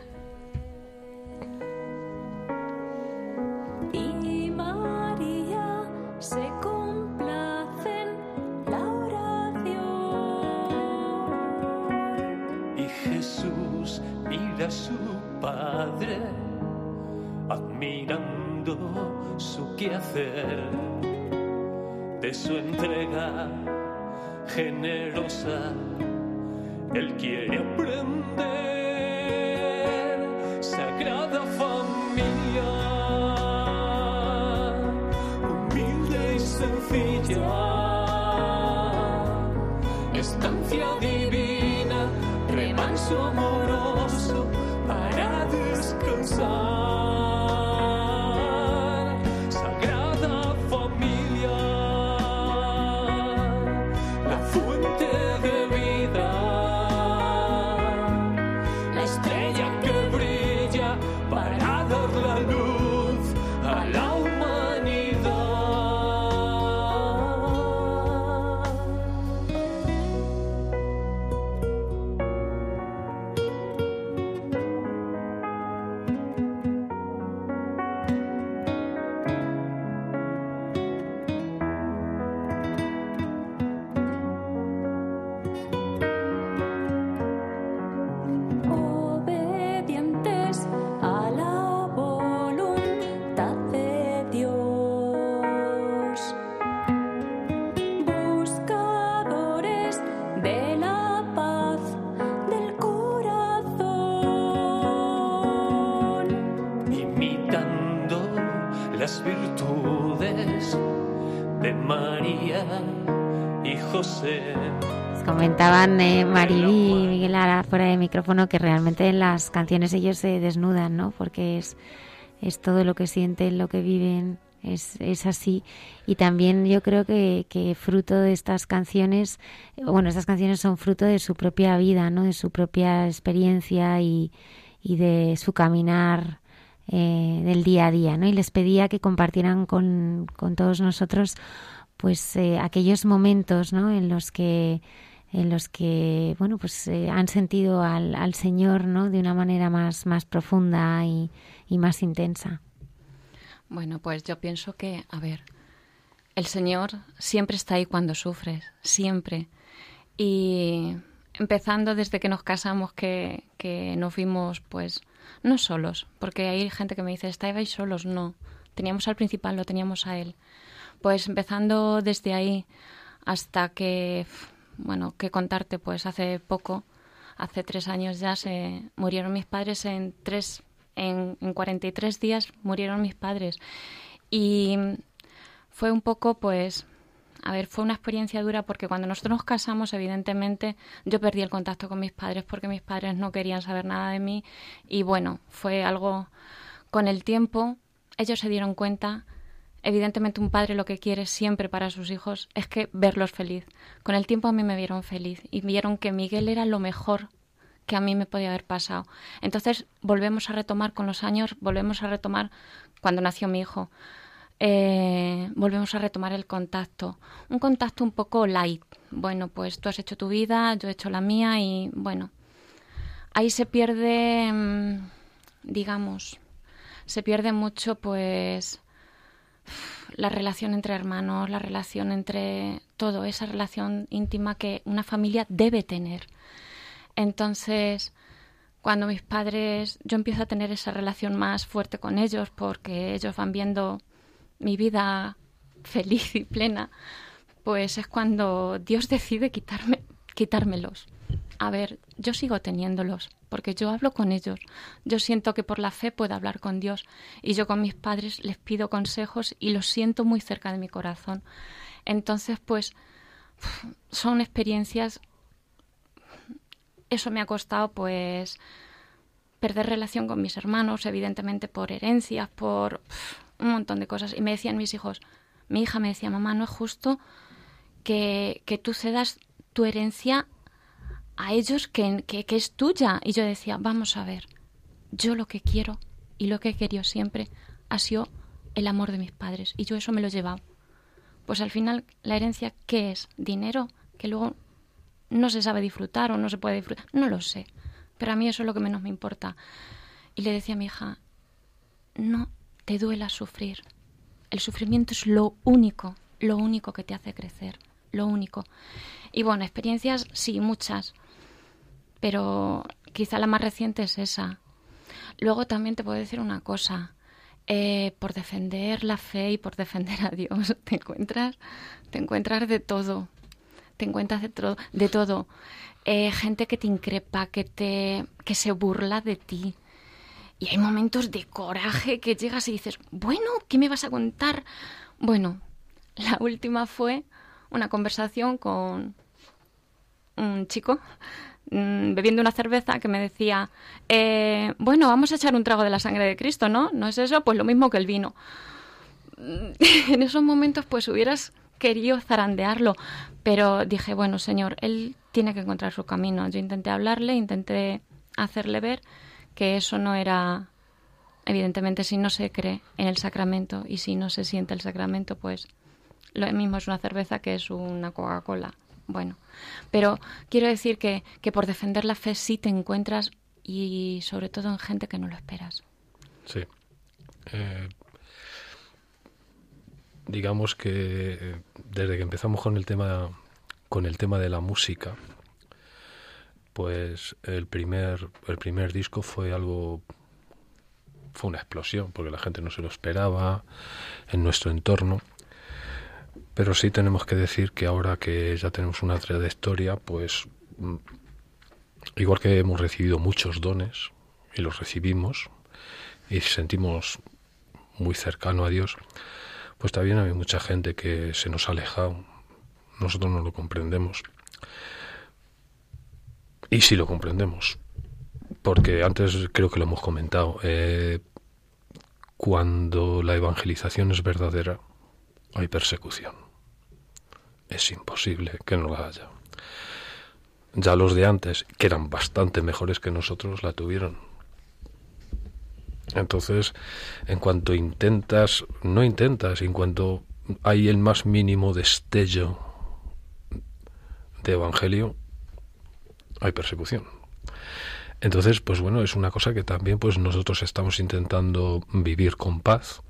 S8: De su entrega generosa. Él quiere aprender, sagrada familia, humilde y sencilla, estancia divina, remanso amoroso
S1: micrófono que realmente en las canciones ellos se desnudan, ¿no? Porque es, es todo lo que sienten, lo que viven, es, es así. Y también yo creo que, que, fruto de estas canciones, bueno, estas canciones son fruto de su propia vida, ¿no? De su propia experiencia y, y de su caminar eh, del día a día, ¿no? Y les pedía que compartieran con, con todos nosotros pues eh, aquellos momentos, ¿no? En los que en los que bueno pues eh, han sentido al, al, Señor no de una manera más más profunda y, y, más intensa.
S7: Bueno pues yo pienso que a ver el Señor siempre está ahí cuando sufres siempre. Y empezando desde que nos casamos que, que nos vimos pues no solos porque hay gente que me dice estáis solos no teníamos al principal lo teníamos a él. Pues empezando desde ahí hasta que bueno, que contarte, pues hace poco, hace tres años ya se murieron mis padres en tres, en, en 43 días murieron mis padres. Y fue un poco, pues, a ver, fue una experiencia dura porque cuando nosotros nos casamos, evidentemente, yo perdí el contacto con mis padres porque mis padres no querían saber nada de mí. Y bueno, fue algo, con el tiempo, ellos se dieron cuenta evidentemente un padre lo que quiere siempre para sus hijos es que verlos feliz. Con el tiempo a mí me vieron feliz y vieron que Miguel era lo mejor que a mí me podía haber pasado. Entonces volvemos a retomar con los años, volvemos a retomar cuando nació mi hijo. eh, volvemos a retomar el contacto. Un contacto un poco light. Bueno, pues tú has hecho tu vida, yo he hecho la mía y bueno, ahí se pierde, mm, digamos, se pierde mucho pues la relación entre hermanos, la relación entre todo, esa relación íntima que una familia debe tener. Entonces, cuando mis padres, yo empiezo a tener esa relación más fuerte con ellos porque ellos van viendo mi vida feliz y plena, pues es cuando Dios decide quitarme, quitármelos. A ver, yo sigo teniéndolos, porque yo hablo con ellos. Yo siento que por la fe puedo hablar con Dios. Y yo con mis padres les pido consejos y los siento muy cerca de mi corazón. Entonces, pues, son experiencias. Eso me ha costado, pues, perder relación con mis hermanos, evidentemente por herencias, por un montón de cosas. Y me decían mis hijos, mi hija me decía, mamá, no es justo que, que tú cedas tu herencia a ellos que, que, es tuya. Y yo decía, vamos a ver, yo lo que quiero y lo que he querido siempre ha sido el amor de mis padres. Y yo eso me lo he llevado. Pues al final, la herencia, ¿qué es? Dinero que luego no se sabe disfrutar o no se puede disfrutar. No lo sé. Pero a mí eso es lo que menos me importa. Y le decía a mi hija, no te duela sufrir. El sufrimiento es lo único, lo único que te hace crecer, lo único. Y bueno, experiencias sí, muchas, pero quizá la más reciente es esa. Luego también te puedo decir una cosa. Eh, por defender la fe y por defender a Dios, <laughs> te encuentras, te encuentras de todo, te encuentras de, todo, de todo. Eh, gente que te increpa, que te, que se burla de ti, y hay momentos de coraje que llegas y dices, bueno, ¿qué me vas a contar? Bueno, la última fue una conversación con un chico mm, bebiendo una cerveza que me decía, eh, bueno, vamos a echar un trago de la sangre de Cristo, ¿no? ¿No es eso? Pues lo mismo que el vino. <laughs> en esos momentos pues hubieras querido zarandearlo, pero dije, bueno, señor, él tiene que encontrar su camino. Yo intenté hablarle, intenté hacerle ver que eso no era, evidentemente, si no se cree en el sacramento y si no se siente el sacramento, pues lo mismo es una cerveza que es una Coca-Cola. Bueno, pero quiero decir que, que por defender la fe sí te encuentras y sobre todo en gente que no lo esperas.
S6: Sí. Eh, digamos que eh, desde que empezamos con el tema con el tema de la música, pues el primer, el primer disco fue algo fue una explosión porque la gente no se lo esperaba en nuestro entorno pero sí tenemos que decir que ahora que ya tenemos una trayectoria pues mm, igual que hemos recibido muchos dones y los recibimos y sentimos muy cercano a Dios pues también hay mucha gente que se nos ha alejado nosotros no lo comprendemos y sí lo comprendemos, porque antes creo que lo hemos comentado, eh, cuando la evangelización es verdadera, hay persecución. Es imposible que no la haya. Ya los de antes, que eran bastante mejores que nosotros, la tuvieron. Entonces, en cuanto intentas, no intentas, en cuanto hay el más mínimo destello de evangelio, hay persecución. Entonces, pues bueno, es una cosa que también pues nosotros estamos intentando vivir con paz.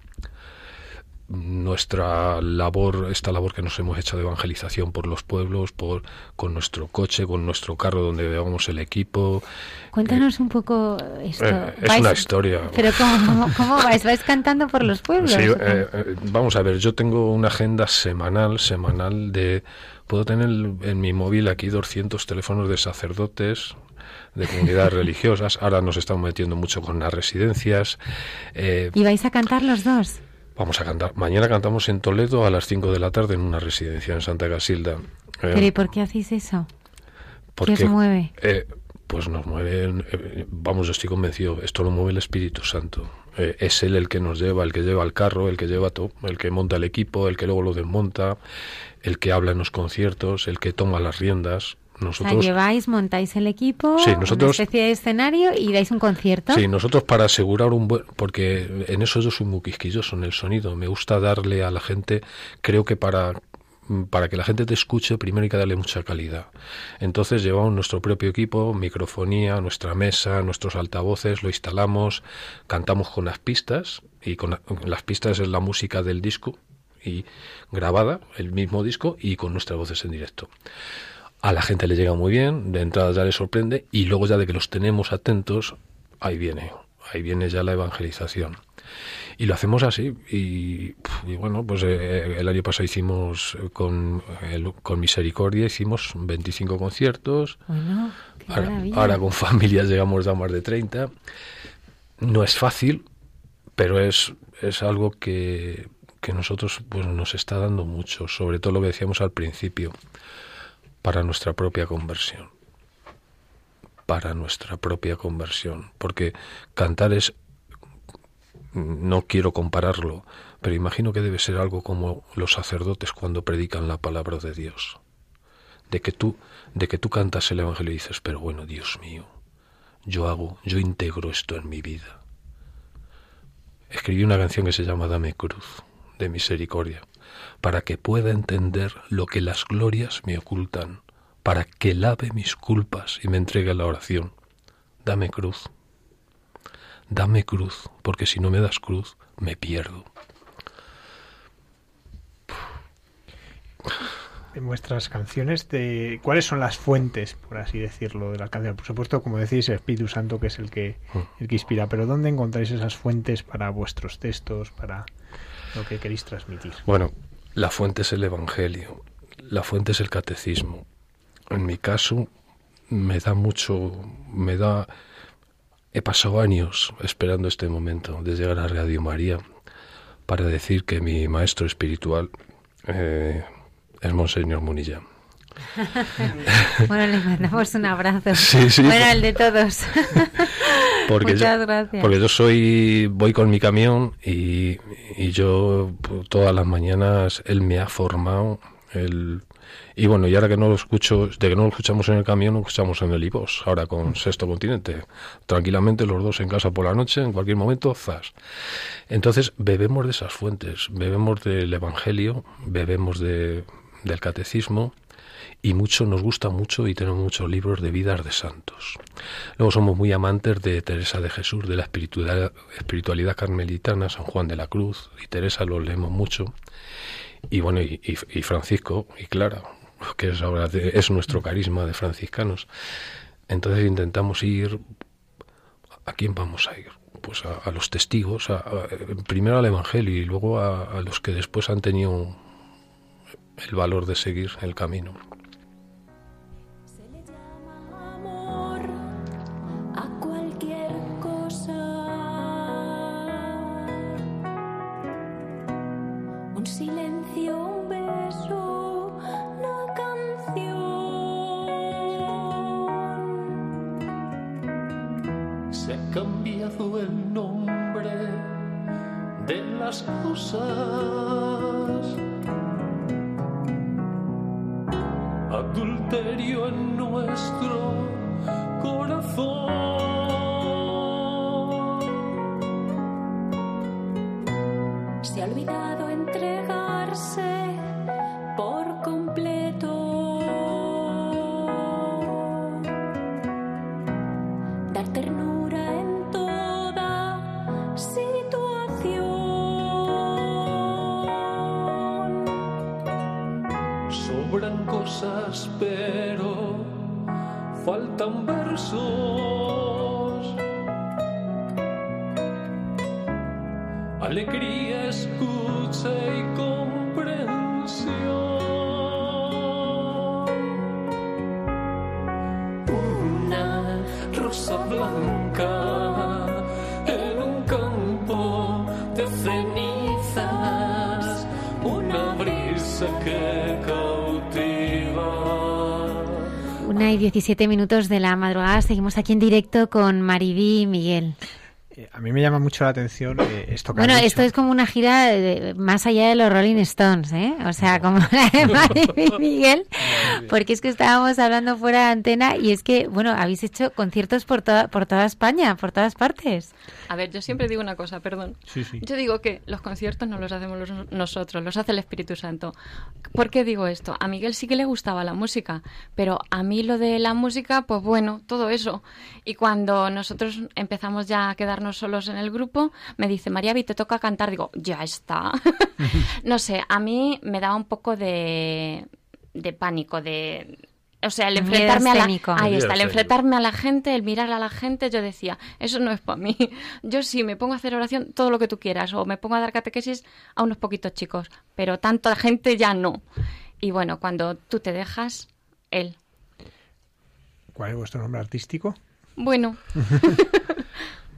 S6: Nuestra labor, esta labor que nos hemos hecho de evangelización por los pueblos, por con nuestro coche, con nuestro carro donde llevamos el equipo.
S1: Cuéntanos un poco esto.
S6: Eh, es una historia.
S1: Pero ¿cómo, cómo, vais? ¿Vais cantando por los pueblos?
S6: Sí, eh, eh, vamos a ver, yo tengo una agenda semanal, semanal de Puedo tener en mi móvil aquí 200 teléfonos de sacerdotes, de comunidades <laughs> religiosas. Ahora nos estamos metiendo mucho con las residencias.
S1: Eh, ¿Y vais a cantar los dos?
S6: Vamos a cantar. Mañana cantamos en Toledo a las 5 de la tarde en una residencia en Santa Casilda. Eh,
S1: ¿Pero y por qué hacéis eso?
S6: Porque,
S1: ¿Qué os mueve?
S6: Eh, pues nos mueve, eh, vamos, yo estoy convencido, esto lo mueve el Espíritu Santo. Eh, es Él el que nos lleva, el que lleva el carro, el que lleva todo, el que monta el equipo, el que luego lo desmonta, el que habla en los conciertos, el que toma las riendas.
S1: O
S6: Nosotros,
S1: sea, lleváis, montáis el equipo,
S6: Sí, nosotros-
S1: una especie de escenario y dais un concierto.
S6: Sí, nosotros para asegurar un buen... Porque en eso yo soy muy quisquilloso en el sonido. Me gusta darle a la gente... Creo que para, para que la gente te escuche, primero hay que darle mucha calidad. Entonces llevamos nuestro propio equipo, microfonía, nuestra mesa, nuestros altavoces, lo instalamos, cantamos con las pistas, y con las pistas es la música del disco, y grabada, el mismo disco, y con nuestras voces en directo. A la gente le llega muy bien, de entrada ya le sorprende y luego ya de que los tenemos atentos, ahí viene, ahí viene ya la evangelización. Y lo hacemos así. Y, y bueno, pues eh, el año pasado hicimos eh, con, el- con Misericordia, hicimos 25 conciertos.
S1: Bueno,
S6: Ahora, con <laughs> familias llegamos ya a más de 30. No es fácil, pero es, es algo que, que nosotros pues, nos está dando mucho, sobre todo lo que decíamos al principio, para nuestra propia conversión. Para nuestra propia conversión. Porque cantar es, no quiero compararlo, pero imagino que debe ser algo como los sacerdotes cuando predican la palabra de Dios de que tú de que tú cantas el evangelio y dices pero bueno Dios mío yo hago yo integro esto en mi vida escribí una canción que se llama Dame cruz de misericordia para que pueda entender lo que las glorias me ocultan para que lave mis culpas y me entregue a la oración dame cruz dame cruz porque si no me das cruz me pierdo
S3: En vuestras canciones, de, ¿cuáles son las fuentes, por así decirlo, de la canción? Por supuesto, como decís, el Espíritu Santo, que es el que, el que inspira, pero ¿dónde encontráis esas fuentes para vuestros textos, para lo que queréis transmitir?
S6: Bueno, la fuente es el Evangelio, la fuente es el catecismo. En mi caso, me da mucho, me da... He pasado años esperando este momento de llegar a Radio María para decir que mi maestro espiritual eh, es Monseñor Munilla. <laughs>
S1: bueno, le mandamos un abrazo.
S6: Sí, sí.
S1: Bueno, el de todos. <laughs>
S6: Porque
S1: Muchas
S6: yo,
S1: gracias.
S6: Porque yo soy, voy con mi camión y, y yo todas las mañanas él me ha formado. El, y bueno, y ahora que no lo escucho, de que no lo escuchamos en el camión, lo escuchamos en el iVoox, ahora con Sexto Continente. Tranquilamente los dos en casa por la noche, en cualquier momento, zas. Entonces bebemos de esas fuentes, bebemos del Evangelio, bebemos de, del Catecismo y mucho nos gusta mucho y tenemos muchos libros de vidas de santos. Luego somos muy amantes de Teresa de Jesús, de la espiritualidad, espiritualidad carmelitana, San Juan de la Cruz y Teresa lo leemos mucho. Y bueno, y, Francisco y Clara, que es ahora de- es nuestro carisma de franciscanos. Entonces intentamos ir ¿a quién vamos a ir? Pues a, los testigos, primero al Evangelio y luego a los que después han tenido el valor de seguir el camino.
S8: De las faltan versos. Una
S1: y 17 minutos de la madrugada. Seguimos aquí en directo con Maribí y Miguel.
S3: A mí me llama mucho la atención eh, esto que
S1: Bueno, esto es como una gira de- más allá de los Rolling Stones, ¿eh? O sea, como la de <laughs> Miguel, porque es que estábamos hablando fuera de antena y es que, bueno, habéis hecho conciertos por toda, por toda España, por todas partes.
S7: A ver, yo siempre digo una cosa, perdón.
S3: Sí, sí.
S7: Yo digo que los conciertos no los hacemos los- nosotros, los hace el Espíritu Santo. ¿Por qué digo esto? A Miguel sí que le gustaba la música, pero a mí lo de la música, pues bueno, todo eso. Y cuando nosotros empezamos ya a quedarnos solos en el grupo, me dice, María, Vi, te toca cantar. Digo, ya está. <laughs> <laughs> no sé, a mí me daba un poco de, de pánico, de... O sea, el enfrentarme a la, ahí está, el enfrentarme a la gente, el mirar a la gente, yo decía, eso no es para mí. <laughs> Yo sí me pongo a hacer oración todo lo que tú quieras, o me pongo a dar catequesis a unos poquitos chicos, pero tanta gente ya no. Y bueno, cuando tú te dejas, él.
S3: ¿Cuál es vuestro nombre artístico?
S7: Bueno,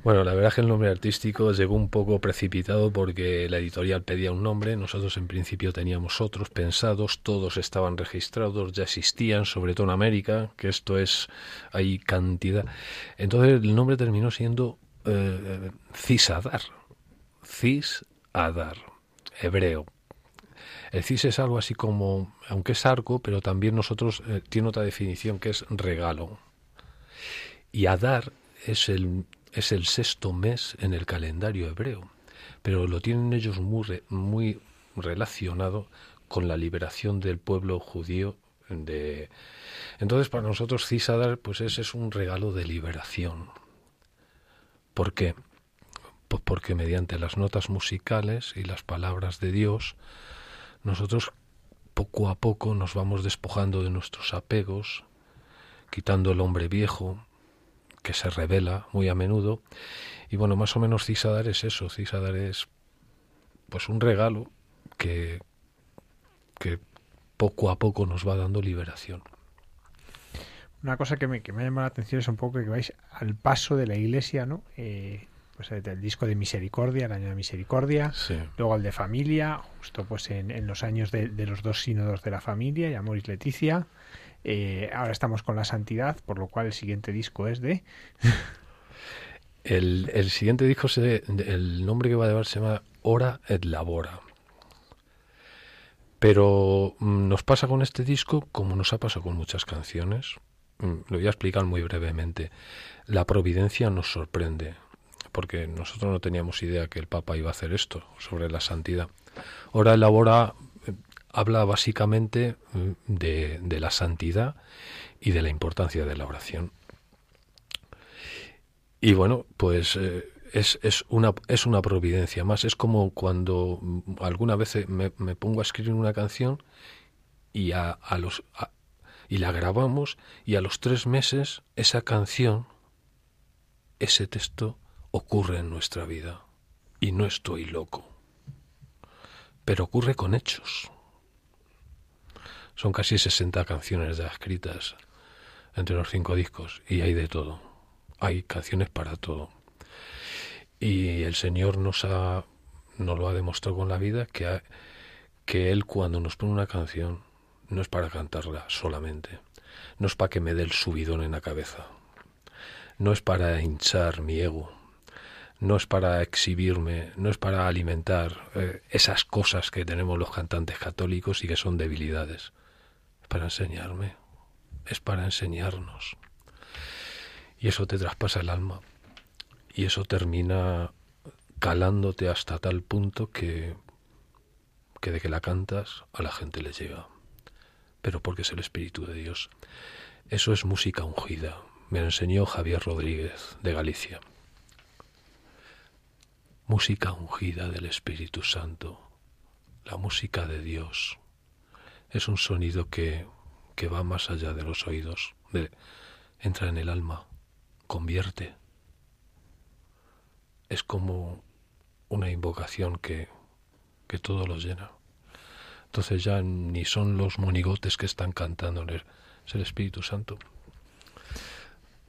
S6: Bueno, la verdad es que el nombre artístico llegó un poco precipitado porque la editorial pedía un nombre, nosotros en principio teníamos otros pensados, todos estaban registrados, ya existían, sobre todo en América, que esto es, hay cantidad. Entonces el nombre terminó siendo eh, Cisadar, Cisadar, hebreo. El cis es algo así como, aunque es arco, pero también nosotros eh, tiene otra definición que es regalo. Y Adar es el, es el sexto mes en el calendario hebreo, pero lo tienen ellos muy, re- muy relacionado con la liberación del pueblo judío. De... Entonces, para nosotros, Cisadar, pues ese es un regalo de liberación. ¿Por qué? Pues porque mediante las notas musicales y las palabras de Dios, nosotros poco a poco nos vamos despojando de nuestros apegos, quitando el hombre viejo, que se revela muy a menudo. Y bueno, más o menos Cisadar es eso, Cisadar es pues un regalo que, que poco a poco nos va dando liberación.
S3: Una cosa que me, que me ha llamado la atención es un poco que vais al paso de la iglesia, ¿no? Eh, pues el, el disco de Misericordia, el año de Misericordia,
S6: Sí.
S3: luego el de Familia, justo pues en, en los años de, de los dos sínodos de la familia, y Amor y Leticia. Eh, ahora estamos con la Santidad, por lo cual el siguiente disco es de...
S6: El, el siguiente disco, se, el nombre que va a llevar se llama Hora et Labora. Pero mm, nos pasa con este disco como nos ha pasado con muchas canciones. Mm, Lo voy a explicar muy brevemente. La providencia nos sorprende, porque nosotros no teníamos idea que el Papa iba a hacer esto sobre la santidad. Hora et Labora eh, habla básicamente mm, de, la santidad y de la importancia de la oración. Y bueno, pues eh, es, es, una, es una providencia más. Es como cuando mm, alguna vez eh, me, pongo a escribir una canción y, a, los, y la grabamos y a los tres meses esa canción, ese texto ocurre en nuestra vida. Y no estoy loco. Pero ocurre con hechos. Son casi 60 canciones ya escritas entre los cinco discos y hay de todo. Hay canciones para todo. Y el Señor nos ha nos lo ha demostrado con la vida que ha- que él cuando nos pone una canción no es para cantarla solamente, no es para que me dé el subidón en la cabeza, no es para hinchar mi ego, no es para exhibirme, no es para alimentar eh, esas cosas que tenemos los cantantes católicos y que son debilidades, es para enseñarme, es para enseñarnos. Y eso te traspasa el alma. Y eso termina calándote hasta tal punto que, que de que la cantas a la gente le llega. Pero porque es el Espíritu de Dios. Eso es música ungida. Me enseñó Javier Rodríguez de Galicia. Música ungida del Espíritu Santo. La música de Dios. Es un sonido que, que va más allá de los oídos. entra en el alma convierte. Es como una invocación que, que todo lo llena. Entonces ya ni son los monigotes que están cantando, es el Espíritu Santo.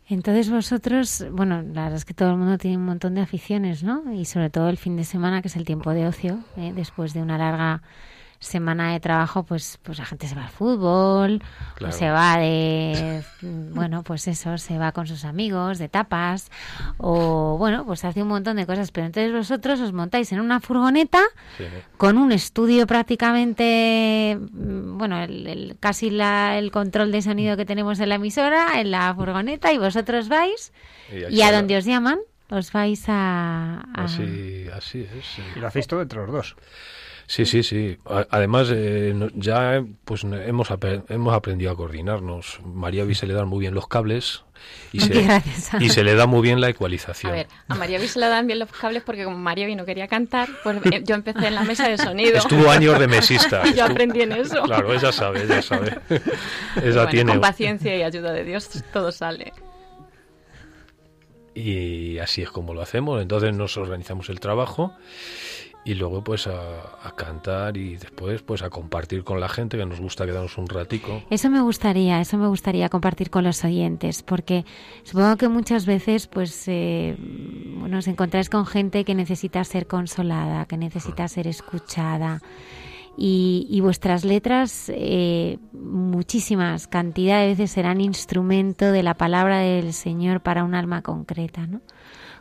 S1: Entonces vosotros, bueno, la verdad es que todo el mundo tiene un montón de aficiones, ¿no? Y sobre todo el fin de semana, que es el tiempo de ocio, ¿eh? después de una larga semana de trabajo, pues, pues la gente se va al fútbol, o se va de, <laughs> bueno, pues eso, se va con sus amigos, de tapas, o bueno, pues hace un montón de cosas. Pero entonces vosotros os montáis en una furgoneta
S6: Sí.
S1: con un estudio prácticamente, mm, bueno, el, el- casi la- el control de sonido que tenemos en la emisora, en la furgoneta, y vosotros vais,
S6: Y
S1: y a donde os llaman, os vais a... a-
S6: Así, así es. sí.
S3: Y lo hacéis todo entre los dos.
S6: Sí, sí, sí. A- Además, eh, ya pues hemos, hemos aprendido a coordinarnos. María Vi se le dan muy bien los cables y se, y se le da muy bien la
S7: A
S6: ecualización.
S7: ver, a María Vi se le dan bien los cables porque como María Vi no quería cantar, pues eh, yo empecé en la mesa de sonido.
S6: Estuvo años de mesista. <laughs>
S7: Yo
S6: Estuvo-
S7: aprendí en eso.
S6: Claro, ella sabe, ella sabe. <laughs> ella
S7: Bueno,
S6: tiene.
S7: Con paciencia y ayuda de Dios todo sale.
S6: Y así es como lo hacemos. Entonces nos organizamos el trabajo y luego pues a, a cantar y después pues a compartir con la gente que nos gusta quedarnos un ratico.
S1: Eso me gustaría, eso me gustaría compartir con los oyentes, porque supongo que muchas veces pues eh, bueno, os encontráis con gente que necesita ser consolada, que necesita ser escuchada. Y, y vuestras letras, eh, muchísimas cantidad de veces serán instrumento de la palabra del Señor para un alma concreta, ¿no?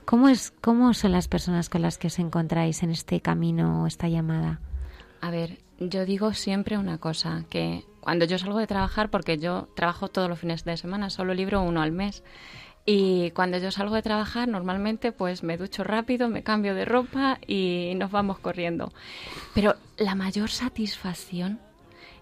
S1: ¿Cómo, es, ¿Cómo son las personas con las que os encontráis en este camino o esta llamada?
S7: A ver, yo digo siempre una cosa, que cuando yo salgo de trabajar, porque yo trabajo todos los fines de semana, solo libro uno al mes, y cuando yo salgo de trabajar, normalmente pues me ducho rápido, me cambio de ropa y nos vamos corriendo. Pero la mayor satisfacción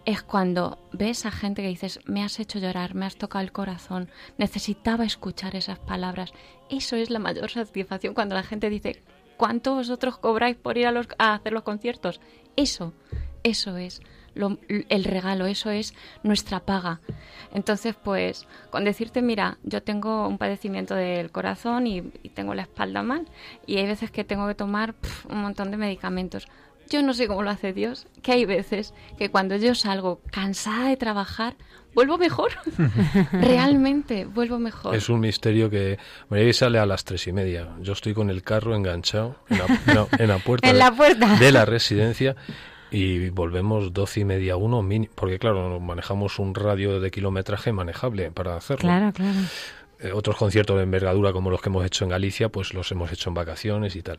S7: es cuando ves a gente que dices, me has hecho llorar, me has tocado el corazón, necesitaba escuchar esas palabras. Eso es la mayor satisfacción cuando la gente dice, ¿cuánto vosotros cobráis por ir a, los, a hacer los conciertos? Eso, eso es lo- el regalo, eso es nuestra paga. Entonces, pues, con decirte, mira, yo tengo un padecimiento del corazón y, tengo la espalda mal, y hay veces que tengo que tomar un montón de medicamentos. Yo no sé cómo lo hace Dios, que hay veces que cuando yo salgo cansada de trabajar, vuelvo mejor. <laughs> Realmente, vuelvo mejor.
S6: Es un misterio que María sale a las tres y media. Yo estoy con el carro enganchado en la, no, en la puerta, <laughs>
S1: En
S6: de,
S1: la puerta.
S6: de la residencia y volvemos doce y media uno mini- porque claro manejamos un radio de kilometraje manejable para hacerlo.
S1: Claro, claro.
S6: Eh, otros conciertos de envergadura como los que hemos hecho en Galicia, pues los hemos hecho en vacaciones y tal.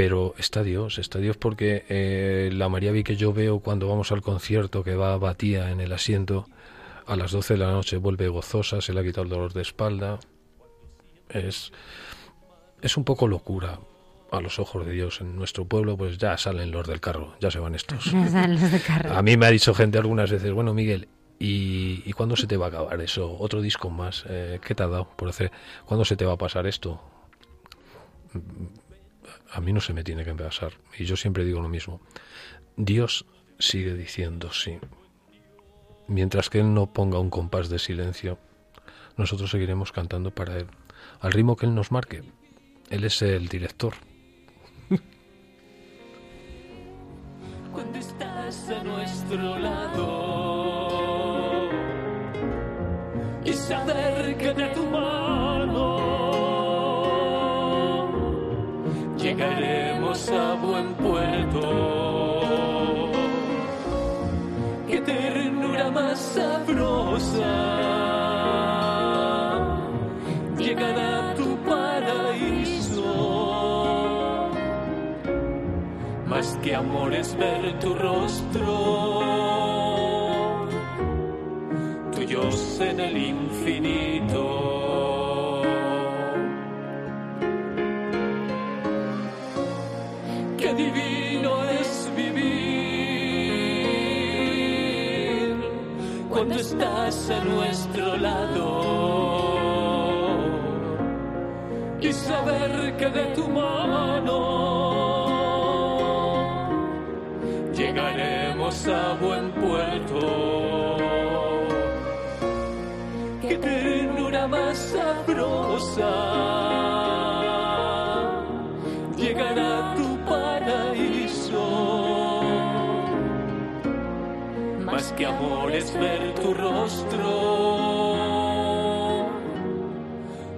S6: Pero está Dios, está Dios porque eh, la María Vi que yo veo cuando vamos al concierto, que va batía en el asiento, a las 12 de la noche vuelve gozosa, se le ha quitado el dolor de espalda. Es, es un poco locura a los ojos de Dios. En nuestro pueblo pues ya salen los del carro, ya se van estos. <laughs>
S1: Están los de carro.
S6: A mí me ha dicho gente algunas veces, bueno, Miguel, ¿y, y cuándo se te va a acabar eso? Otro disco más. Eh, ¿Qué te ha dado por hacer? ¿Cuándo se te va a pasar esto? A mí no se me tiene que pasar. Y yo siempre digo lo mismo. Dios sigue diciendo sí. Mientras que Él no ponga un compás de silencio, nosotros seguiremos cantando para Él. Al ritmo que Él nos marque. Él es el director. <laughs>
S8: cuando estás a nuestro lado y tu mano. Llegaremos a buen puerto. Qué ternura más sabrosa. Llegará tu paraíso más que amor es ver tu rostro, tuyos en el infinito. Cuando estás a nuestro lado y saber que de tu mano llegaremos a buen puerto. Qué ternura más sabrosa llegará tu paraíso. Más que amor es ver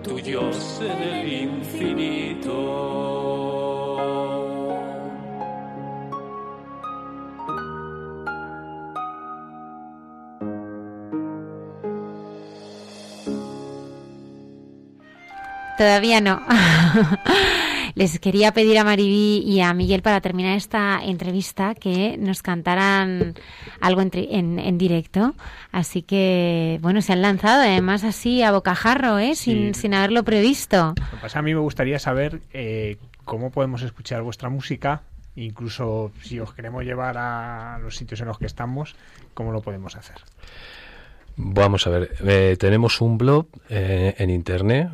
S8: tuyos en el infinito.
S1: Todavía no. <laughs> Les quería pedir a Maribí y a Miguel para terminar esta entrevista que nos cantaran algo en, tri- en- en directo. Así que, bueno, se han lanzado además así a bocajarro, ¿eh? Sin,
S3: Sí.
S1: sin haberlo previsto.
S3: Lo que pasa, a mí me gustaría saber eh, cómo podemos escuchar vuestra música, incluso si os queremos llevar a los sitios en los que estamos, cómo lo podemos hacer.
S6: Vamos a ver, eh, tenemos un blog eh, en internet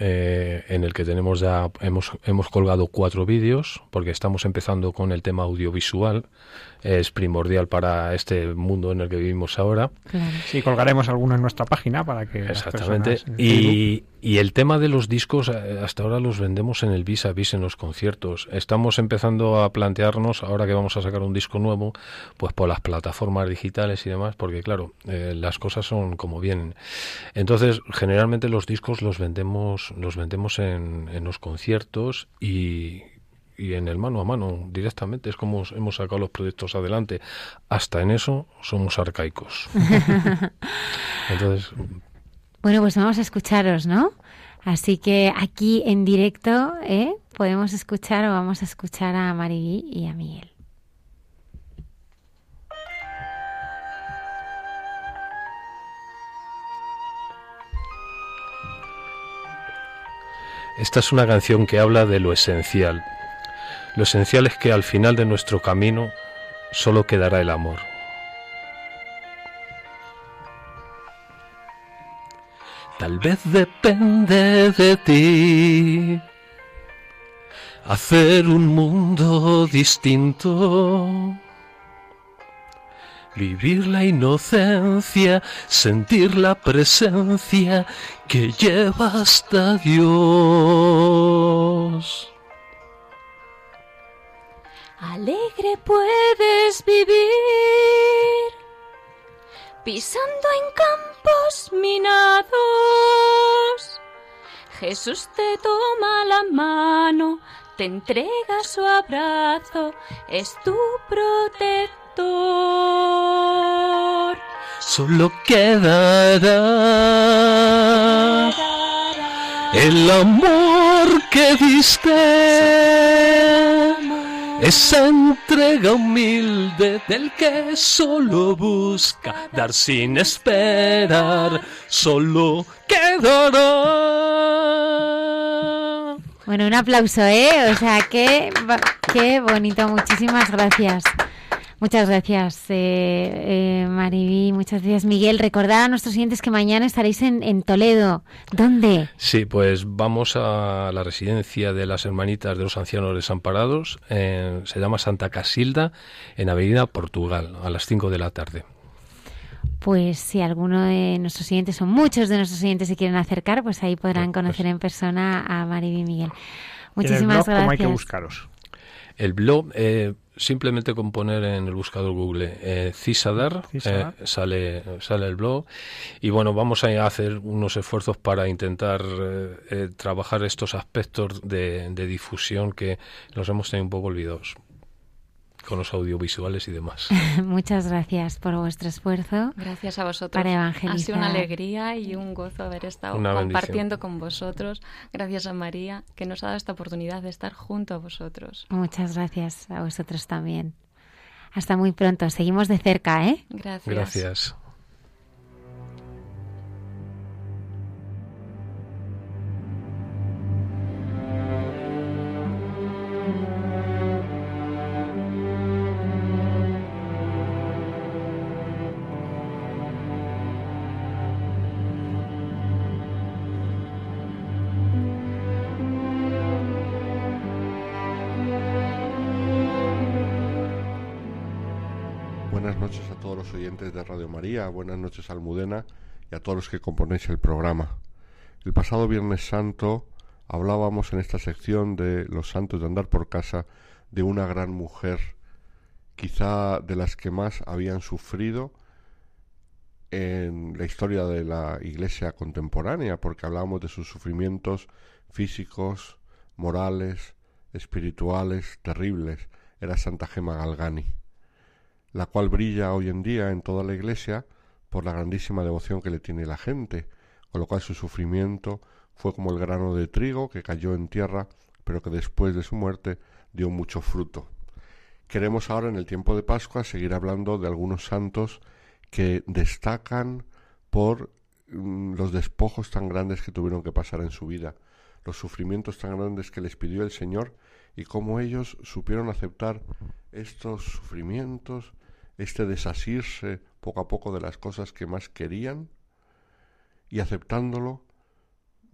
S6: eh, en el que tenemos ya hemos hemos colgado cuatro vídeos porque estamos empezando con el tema audiovisual es primordial para este mundo en el que vivimos ahora
S3: Sí, colgaremos alguno en nuestra página para que las
S6: Exactamente.
S3: personas Facebook-
S6: Y, y el tema de los discos, eh, hasta ahora los vendemos en el vis a vis en los conciertos. Estamos empezando a plantearnos, ahora que vamos a sacar un disco nuevo, pues por las plataformas digitales y demás, porque claro, eh, las cosas son como vienen. Entonces, generalmente los discos los vendemos, los vendemos en, en los conciertos y, y en el mano a mano directamente. Es como hemos sacado los proyectos adelante. Hasta en eso somos arcaicos. <laughs> Entonces,
S1: Bueno, pues vamos a escucharos, ¿no? Así que aquí en directo, ¿eh? Podemos escuchar o vamos a escuchar a Maribí y a Miguel.
S6: Esta es una canción que habla de lo esencial. Lo esencial es que al final de nuestro camino solo quedará el amor. Tal vez depende de ti hacer un mundo distinto. Vivir la inocencia, sentir la presencia que lleva hasta Dios.
S9: Alegre puedes vivir pisando en campos minados. Jesús te toma la mano, te entrega su abrazo, es tu protector.
S6: Solo quedará el amor que diste, esa entrega humilde del que solo busca dar sin esperar, solo quedará.
S1: Bueno, un aplauso, ¿eh? O sea, qué, qué bonito. Muchísimas gracias. Muchas gracias, eh, eh, Maribí. Muchas gracias, Miguel. Recordad a nuestros siguientes que mañana estaréis en, en Toledo. ¿Dónde?
S6: Sí, pues vamos a la residencia de las hermanitas de los ancianos desamparados. eh, se llama Santa Casilda, en Avenida Portugal, a las 5 de la tarde.
S1: Pues si alguno de nuestros siguientes o muchos de nuestros siguientes se quieren acercar, pues ahí podrán conocer en persona a Maribí y Miguel.
S3: Y en el
S1: Muchísimas
S3: blog, ¿cómo hay que
S1: gracias.
S3: buscaros?
S6: El blog, eh, simplemente con poner en el buscador Google eh, Cisadar,
S3: Cisadar.
S6: eh, sale, sale el blog. Y bueno, vamos a hacer unos esfuerzos para intentar eh, eh, trabajar estos aspectos de, de difusión que nos hemos tenido un poco olvidados con los audiovisuales y demás. <laughs>
S1: Muchas gracias por vuestro esfuerzo.
S7: Gracias a vosotros.
S1: Para
S7: Ha
S1: evangelizar.
S7: sido una alegría y un gozo haber estado
S6: Una bendición.
S7: compartiendo con vosotros. Gracias a María, que nos ha dado esta oportunidad de estar junto a vosotros.
S1: Muchas gracias a vosotros también. Hasta muy pronto. Seguimos de cerca, ¿eh?
S7: Gracias.
S6: Gracias.
S10: Buenas noches a todos los oyentes de Radio María, buenas noches Almudena y a todos los que componéis el programa. El pasado Viernes Santo hablábamos en esta sección de los santos de andar por casa de una gran mujer, quizá de las que más habían sufrido en la historia de la Iglesia contemporánea, porque hablábamos de sus sufrimientos físicos, morales, espirituales, terribles. Era Santa Gema Galgani la cual brilla hoy en día en toda la iglesia por la grandísima devoción que le tiene la gente, con lo cual su sufrimiento fue como el grano de trigo que cayó en tierra, pero que después de su muerte dio mucho fruto. Queremos ahora en el tiempo de Pascua seguir hablando de algunos santos que destacan por mm, los despojos tan grandes que tuvieron que pasar en su vida, los sufrimientos tan grandes que les pidió el Señor y cómo ellos supieron aceptar estos sufrimientos, este desasirse poco a poco de las cosas que más querían y aceptándolo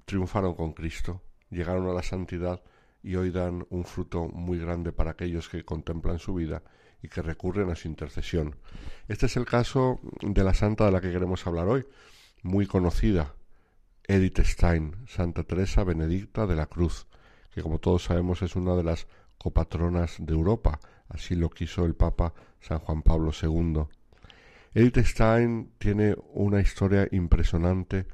S10: triunfaron con Cristo, llegaron a la santidad y hoy dan un fruto muy grande para aquellos que contemplan su vida y que recurren a su intercesión. Este es el caso de la santa de la que queremos hablar hoy, muy conocida, Edith Stein, Santa Teresa Benedicta de la Cruz, que como todos sabemos es una de las copatronas de Europa, así lo quiso el Papa San Juan Pablo II. Edith Stein tiene una historia impresionante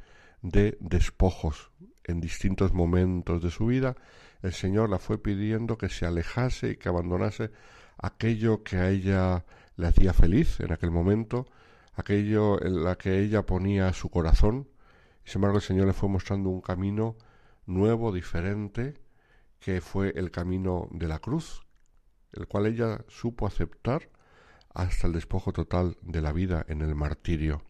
S10: de despojos en distintos momentos de su vida. El Señor la fue pidiendo que se alejase y que abandonase aquello que a ella le hacía feliz en aquel momento, aquello en la que ella ponía su corazón. Sin embargo, el Señor le fue mostrando un camino nuevo, diferente, que fue el camino de la cruz, el cual ella supo aceptar hasta el despojo total de la vida en el martirio.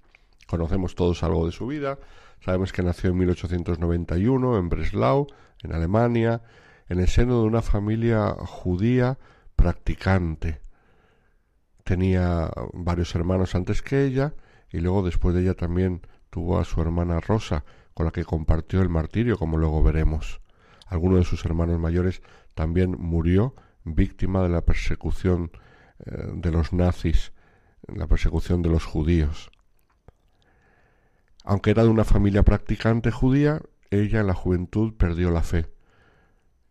S10: Conocemos todos algo de su vida, sabemos que nació en 1891 en Breslau, en Alemania, en el seno de una familia judía practicante. Tenía varios hermanos antes que ella y luego después de ella también tuvo a su hermana Rosa, con la que compartió el martirio, como luego veremos. Alguno de sus hermanos mayores también murió víctima de la persecución eh, de los nazis, la persecución de los judíos. Aunque era de una familia practicante judía, ella en la juventud perdió la fe.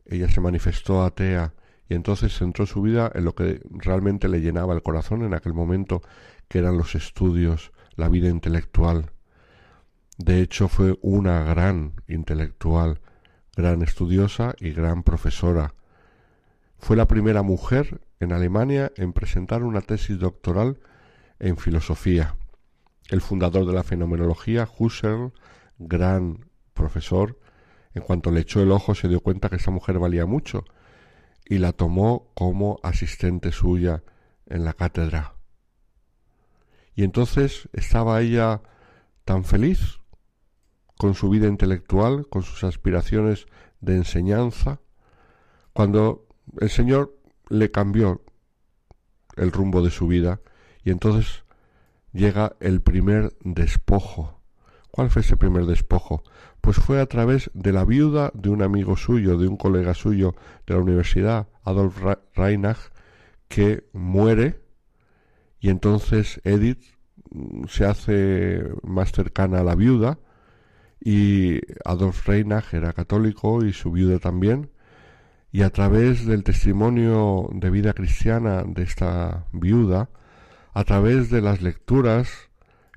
S10: Ella se manifestó atea y entonces centró su vida en lo que realmente le llenaba el corazón en aquel momento, que eran los estudios, la vida intelectual. De hecho, fue una gran intelectual, gran estudiosa y gran profesora. Fue la primera mujer en Alemania en presentar una tesis doctoral en filosofía. El fundador de la fenomenología, Husserl, gran profesor, en cuanto le echó el ojo se dio cuenta que esa mujer valía mucho y la tomó como asistente suya en la cátedra. Y entonces estaba ella tan feliz con su vida intelectual, con sus aspiraciones de enseñanza, cuando el Señor le cambió el rumbo de su vida y entonces llega el primer despojo. ¿Cuál fue ese primer despojo? Pues fue a través de la viuda de un amigo suyo, de un colega suyo de la universidad, Adolf Reinach, que muere y entonces Edith mm, se hace más cercana a la viuda y Adolf Reinach era católico y su viuda también y a través del testimonio de vida cristiana de esta viuda, a través de las lecturas,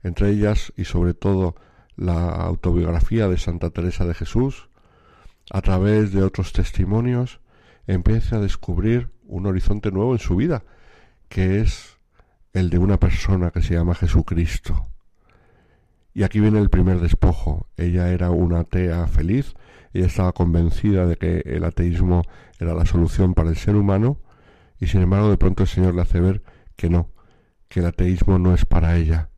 S10: entre ellas y sobre todo la autobiografía de Santa Teresa de Jesús, a través de otros testimonios, empieza a descubrir un horizonte nuevo en su vida, que es el de una persona que se llama Jesucristo. Y aquí viene el primer despojo. Ella era una atea feliz, ella estaba convencida de que el ateísmo era la solución para el ser humano y sin embargo de pronto el Señor le hace ver que no, que el ateísmo no es para ella.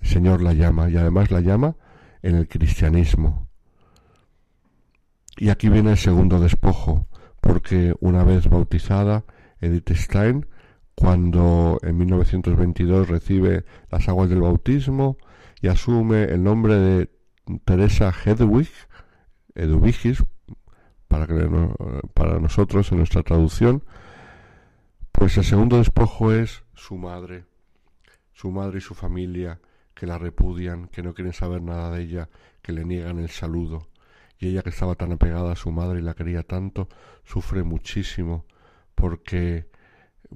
S10: El Señor la llama y además la llama en el cristianismo. Y aquí viene el segundo despojo, porque una vez bautizada, Edith Stein, cuando en 1922 recibe las aguas del bautismo y asume el nombre de Teresa Hedwig, Eduvigis, para, para nosotros en nuestra traducción, pues el segundo despojo es su madre, su madre y su familia, que la repudian, que no quieren saber nada de ella, que le niegan el saludo. Y ella que estaba tan apegada a su madre y la quería tanto, sufre muchísimo porque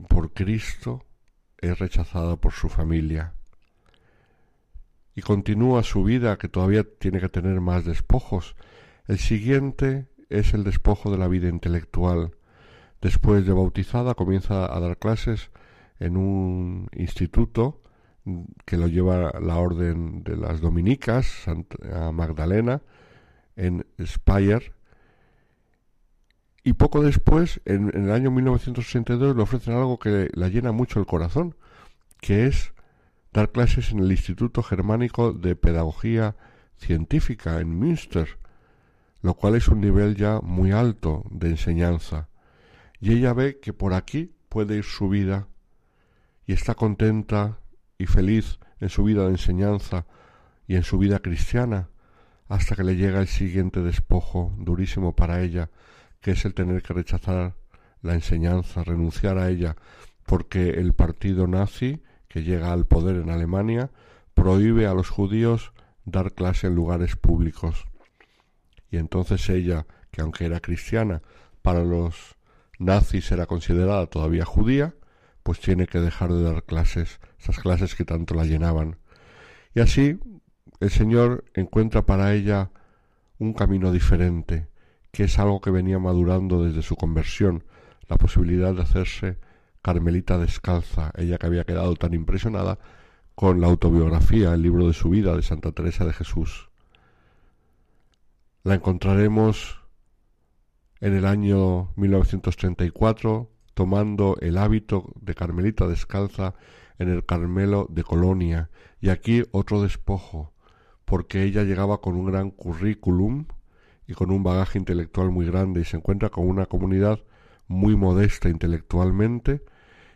S10: por Cristo es rechazada por su familia. Y continúa su vida que todavía tiene que tener más despojos el siguiente es el despojo de la vida intelectual. Después de bautizada comienza a dar clases en un instituto que lo lleva la orden de las dominicas, Santa Magdalena, en Speyer y poco después, en, el año 1962, le ofrecen algo que la llena mucho el corazón, que es dar clases en el Instituto Germánico de Pedagogía Científica en Münster, lo cual es un nivel ya muy alto de enseñanza. Y ella ve que por aquí puede ir su vida y está contenta y feliz en su vida de enseñanza y en su vida cristiana, hasta que le llega el siguiente despojo durísimo para ella, que es el tener que rechazar la enseñanza, renunciar a ella, porque el partido nazi, que llega al poder en Alemania, prohíbe a los judíos dar clase en lugares públicos. Y entonces ella, que aunque era cristiana, para los nazis era considerada todavía judía, pues tiene que dejar de dar clases, esas clases que tanto la llenaban. Y así el Señor encuentra para ella un camino diferente, que es algo que venía madurando desde su conversión, la posibilidad de hacerse Carmelita descalza, ella que había quedado tan impresionada con la autobiografía, el libro de su vida de Santa Teresa de Jesús. La encontraremos en el año 1934 tomando el hábito de Carmelita descalza en el Carmelo de Colonia, y aquí otro despojo, porque ella llegaba con un gran currículum y con un bagaje intelectual muy grande y se encuentra con una comunidad muy modesta intelectualmente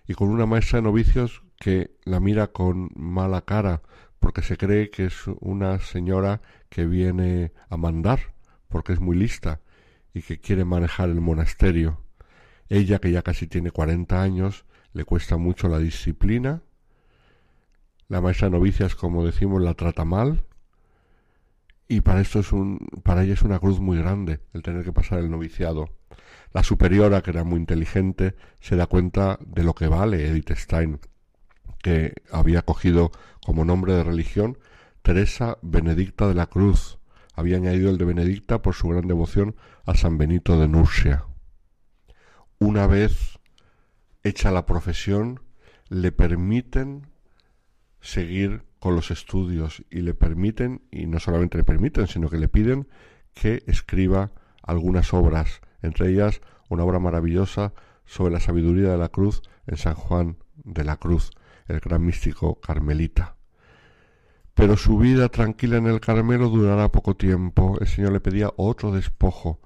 S10: y con una maestra de novicios que la mira con mala cara porque se cree que es una señora que viene a mandar porque es muy lista y que quiere manejar el monasterio. Ella, que ya casi tiene cuarenta años, le cuesta mucho la disciplina. La maestra novicias, como decimos, la trata mal y para esto es un, para ella es una cruz muy grande el tener que pasar el noviciado. La superiora, que era muy inteligente, se da cuenta de lo que vale Edith Stein, que había cogido como nombre de religión Teresa Benedicta de la Cruz. Había añadido el de Benedicta por su gran devoción a San Benito de Nursia. Una vez hecha la profesión, le permiten seguir con los estudios y le permiten, y no solamente le permiten, sino que le piden que escriba algunas obras, entre ellas una obra maravillosa sobre la sabiduría de la cruz en San Juan de la Cruz, el gran místico carmelita. Pero su vida tranquila en el Carmelo durará poco tiempo. El Señor le pedía otro despojo.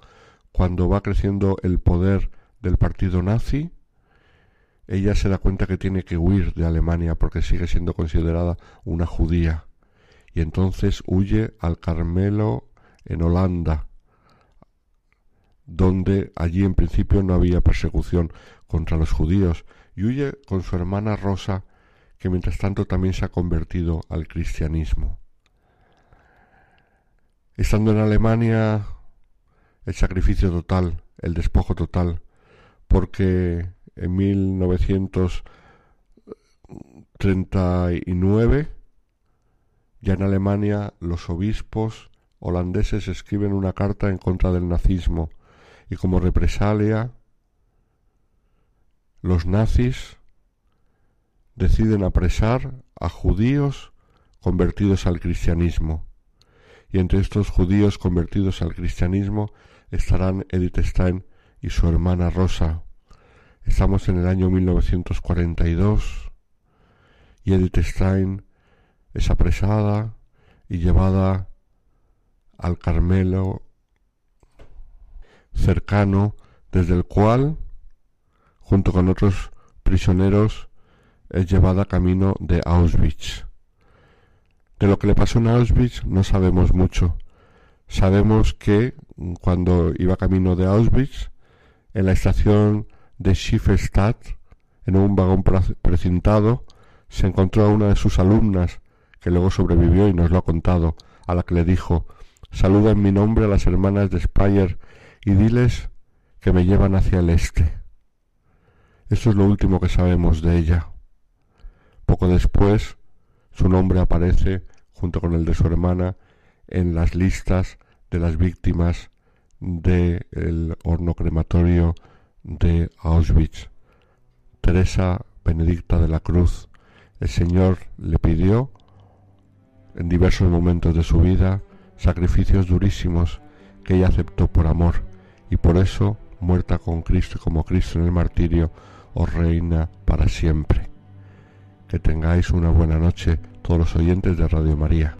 S10: Cuando va creciendo el poder del partido nazi, ella se da cuenta que tiene que huir de Alemania porque sigue siendo considerada una judía y entonces huye al Carmelo en Holanda, donde allí en principio no había persecución contra los judíos, y huye con su hermana Rosa, que mientras tanto también se ha convertido al cristianismo. Estando en Alemania, el sacrificio total, el despojo total, porque en 1939, ya en Alemania los obispos holandeses escriben una carta en contra del nazismo y como represalia los nazis deciden apresar a judíos convertidos al cristianismo. Y entre estos judíos convertidos al cristianismo estarán Edith Stein y su hermana Rosa, Estamos en el año 1942 y Edith Stein es apresada y llevada al Carmelo cercano desde el cual, junto con otros prisioneros, es llevada camino de Auschwitz. De lo que le pasó en Auschwitz no sabemos mucho. Sabemos que cuando iba camino de Auschwitz, en la estación de Schifferstadt, en un vagón precintado, se encontró a una de sus alumnas, que luego sobrevivió y nos lo ha contado, a la que le dijo Saluda en mi nombre a las hermanas de Speyer y diles que me llevan hacia el este. Eso es lo último que sabemos de ella. Poco después, su nombre aparece, junto con el de su hermana, en las listas de las víctimas del horno crematorio de Auschwitz. Teresa Benedicta de la Cruz, el Señor le pidió en diversos momentos de su vida sacrificios durísimos que ella aceptó por amor y por eso, muerta con Cristo como Cristo en el martirio, os reina para siempre. Que tengáis una buena noche todos los oyentes de Radio María.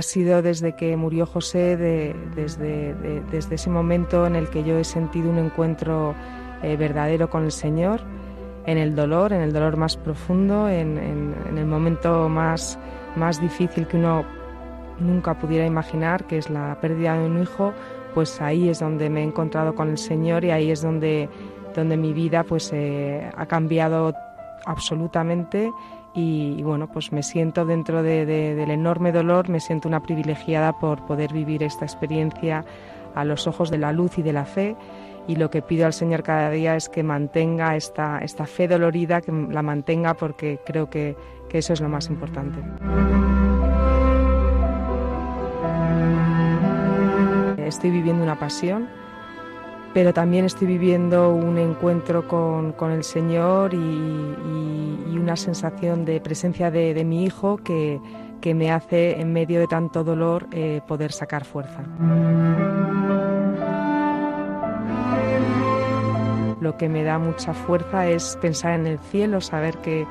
S5: Ha sido desde que murió José, desde, desde, ese momento en el que yo he sentido un encuentro eh, verdadero con el Señor, en el dolor, en el dolor más profundo, en, el momento más, más difícil que uno nunca pudiera imaginar, que es la pérdida de un hijo, pues ahí es donde me he encontrado con el Señor y ahí es donde, donde mi vida pues eh, ha cambiado absolutamente y, bueno, pues me siento dentro del enorme dolor, me siento una privilegiada por poder vivir esta experiencia a los ojos de la luz y de la fe y lo que pido al Señor cada día es que mantenga esta, esta fe dolorida, que la mantenga porque creo que, que eso es lo más importante. Estoy viviendo una pasión pero también estoy viviendo un encuentro con, con el Señor y, una sensación de presencia de, de mi hijo que, que, me hace, en medio de tanto dolor, eh, poder sacar fuerza. Lo que me da mucha fuerza es pensar en el cielo, saber que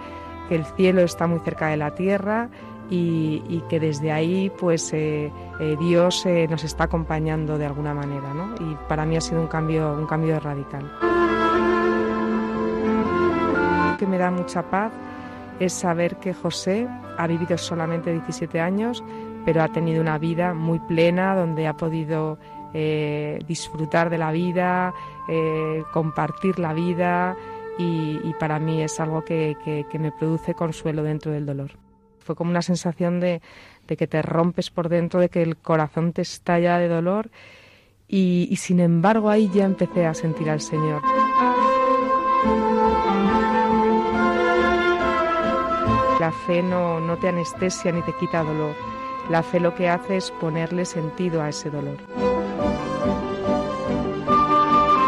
S5: el cielo está muy cerca de la tierra y, que desde ahí pues eh, eh, Dios eh, nos está acompañando de alguna manera ¿no? y para mí ha sido un cambio, un cambio radical. Lo que me da mucha paz es saber que José ha vivido solamente 17 años, pero ha tenido una vida muy plena donde ha podido disfrutar de la vida, compartir la vida y, para mí es algo que me produce consuelo dentro del dolor fue como una sensación de, que te rompes por dentro, de que el corazón te estalla de dolor y, sin embargo ahí ya empecé a sentir al Señor. La fe no, no te anestesia ni te quita dolor. La fe lo que hace es ponerle sentido a ese dolor.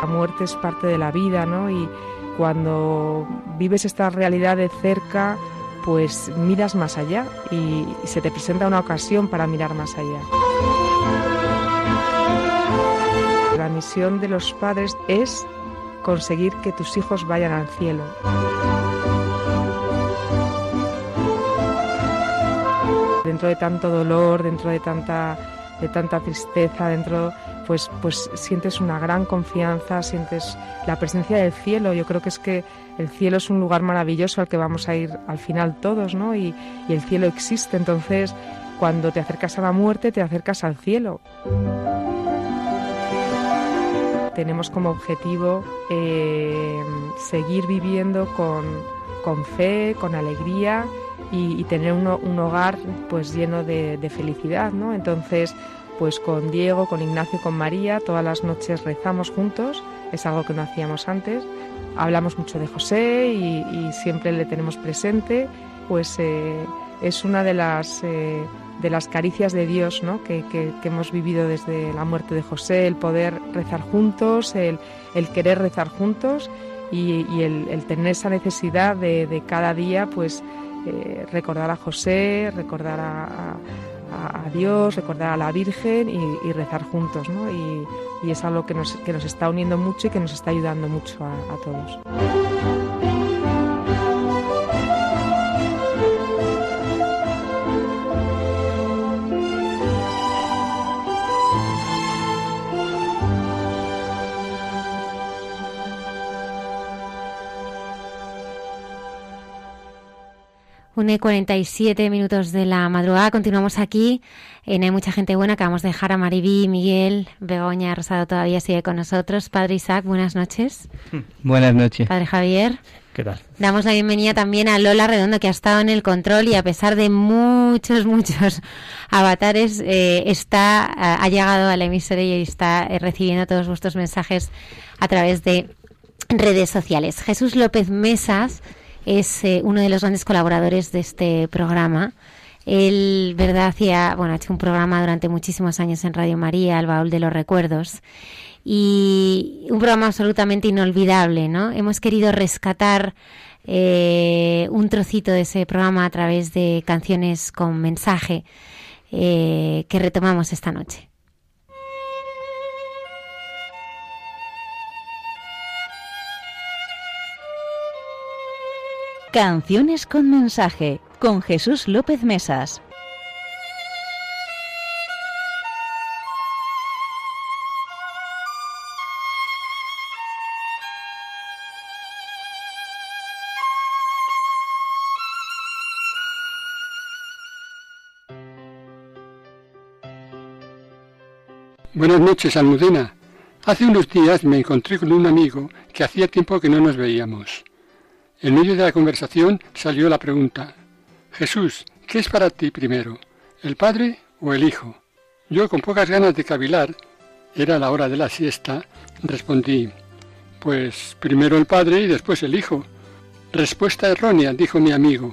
S5: La muerte es parte de la vida, ¿no? Y cuando vives esta realidad de cerca, pues miras más allá y, se te presenta una ocasión para mirar más allá. La misión de los padres es conseguir que tus hijos vayan al cielo. Dentro de tanto dolor, dentro de tanta, de tanta tristeza, dentro pues, pues sientes una gran confianza, sientes la presencia del cielo. Yo creo que es que el cielo es un lugar maravilloso al que vamos a ir al final todos, ¿no? Y, el cielo existe, entonces cuando te acercas a la muerte te acercas al cielo. Tenemos como objetivo eh, seguir viviendo con, fe, con alegría y, tener un, hogar pues lleno de, de felicidad, ¿no? Entonces pues con Diego, con Ignacio, con María, todas las noches rezamos juntos, es algo que no hacíamos antes. Hablamos mucho de José y, siempre le tenemos presente, pues eh, es una de las, eh, de las caricias de Dios ¿no? que, hemos vivido desde la muerte de José, el poder rezar juntos, el, querer rezar juntos y, el, tener esa necesidad de, cada día pues eh, recordar a José, recordar a a, Dios, recordar a la Virgen y, rezar juntos, ¿no? Y, es algo que nos, que nos, está uniendo mucho y que nos está ayudando mucho a, a todos.
S1: 1 y 47 minutos de la madrugada. Continuamos aquí en Hay Mucha Gente Buena. Acabamos de dejar a Maribí, Miguel, Begoña, Rosado todavía sigue con nosotros. Padre Isaac, buenas noches. <laughs>
S2: Buenas noches.
S1: Padre Javier.
S3: ¿Qué tal?
S1: Damos la bienvenida también a Lola Redondo, que ha estado en el control y a pesar de muchos, <laughs> muchos avatares, eh, está, ha llegado a la emisora y está eh, recibiendo todos vuestros mensajes a través de redes sociales. Jesús López Mesas es eh, uno de los grandes colaboradores de este programa. Él, verdad, hacía, bueno, ha hecho un programa durante muchísimos años en Radio María, El Baúl de los Recuerdos, y un programa absolutamente inolvidable, ¿no? Hemos querido rescatar eh, un trocito de ese programa a través de canciones con mensaje eh, que retomamos esta noche.
S11: Canciones con mensaje con Jesús López Mesas.
S12: Buenas noches, Almudena. Hace unos días me encontré con un amigo que hacía tiempo que no nos veíamos. En medio de la conversación salió la pregunta, Jesús, ¿qué es para ti primero, el Padre o el Hijo? Yo, con pocas ganas de cavilar, era la hora de la siesta, respondí, pues primero el Padre y después el Hijo. Respuesta errónea, dijo mi amigo.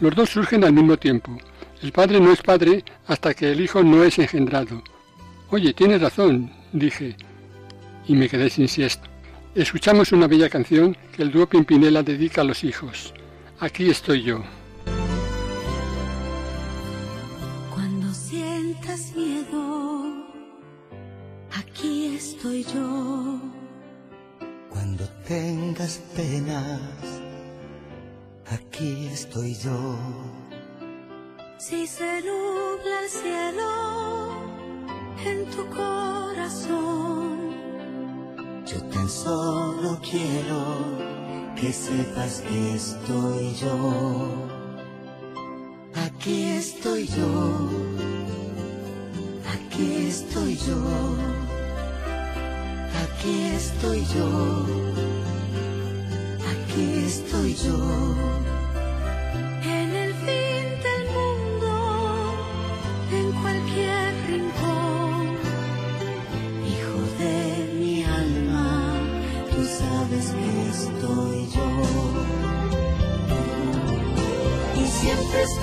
S12: Los dos surgen al mismo tiempo. El Padre no es Padre hasta que el Hijo no es engendrado. Oye, tienes razón, dije, y me quedé sin siesta. Escuchamos una bella canción que el dúo Pimpinela dedica a los hijos. Aquí estoy yo.
S13: Cuando sientas miedo, aquí estoy yo.
S14: Cuando tengas penas, aquí estoy yo.
S13: Si se nubla el cielo en tu corazón
S14: yo tan solo quiero que sepas que estoy yo. Aquí estoy yo. Aquí estoy yo. Aquí estoy yo. Aquí estoy yo.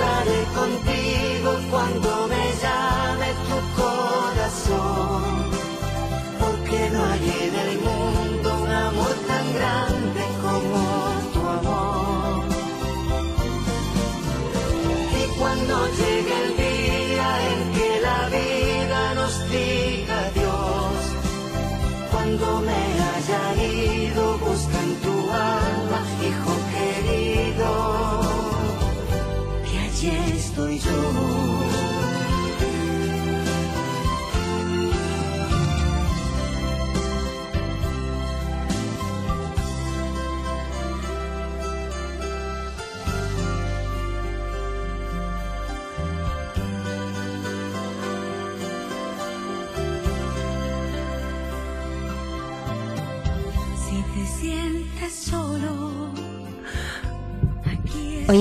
S14: Estaré contigo estoy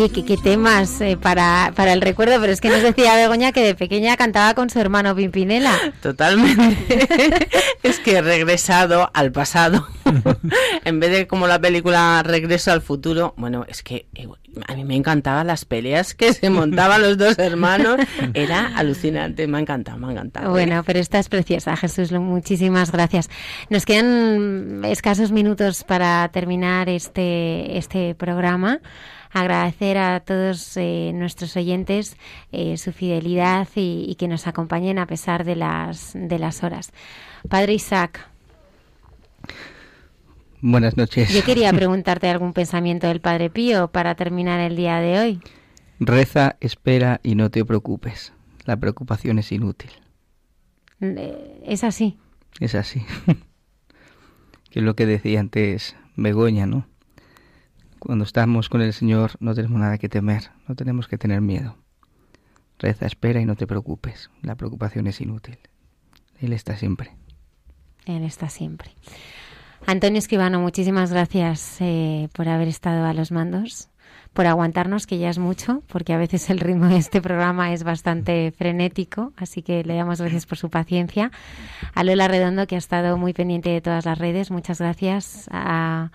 S1: Oye, ¿qué, temas eh, para, para el recuerdo? Pero es que nos decía Begoña que de pequeña cantaba con su hermano Pimpinela.
S4: Totalmente. <laughs> es que he regresado al pasado. <laughs> en vez de como la película Regreso al futuro, bueno, es que eh, a mí me encantaban las peleas que se montaban los dos hermanos. Era alucinante, me ha encantado, me ha encantado.
S1: Bueno, ¿eh? pero esta es preciosa, Jesús. Muchísimas gracias. Nos quedan escasos minutos para terminar este, este programa agradecer a todos eh, nuestros oyentes eh, su fidelidad y, que nos acompañen a pesar de las, de las horas. Padre Isaac.
S2: Buenas noches.
S1: Yo quería preguntarte algún pensamiento del Padre Pío para terminar el día de hoy.
S2: Reza, espera y no te preocupes. La preocupación es inútil.
S1: Eh, es así.
S2: Es así. <laughs> que es lo que decía antes Begoña, ¿no? Cuando estamos con el Señor no tenemos nada que temer, no tenemos que tener miedo. Reza, espera y no te preocupes. La preocupación es inútil. Él está siempre.
S1: Él está siempre. Antonio Escribano, muchísimas gracias eh, por haber estado a los mandos, por aguantarnos, que ya es mucho, porque a veces el ritmo de este programa es bastante frenético, así que le damos gracias por su paciencia. A Lola Redondo, que ha estado muy pendiente de todas las redes, muchas gracias. A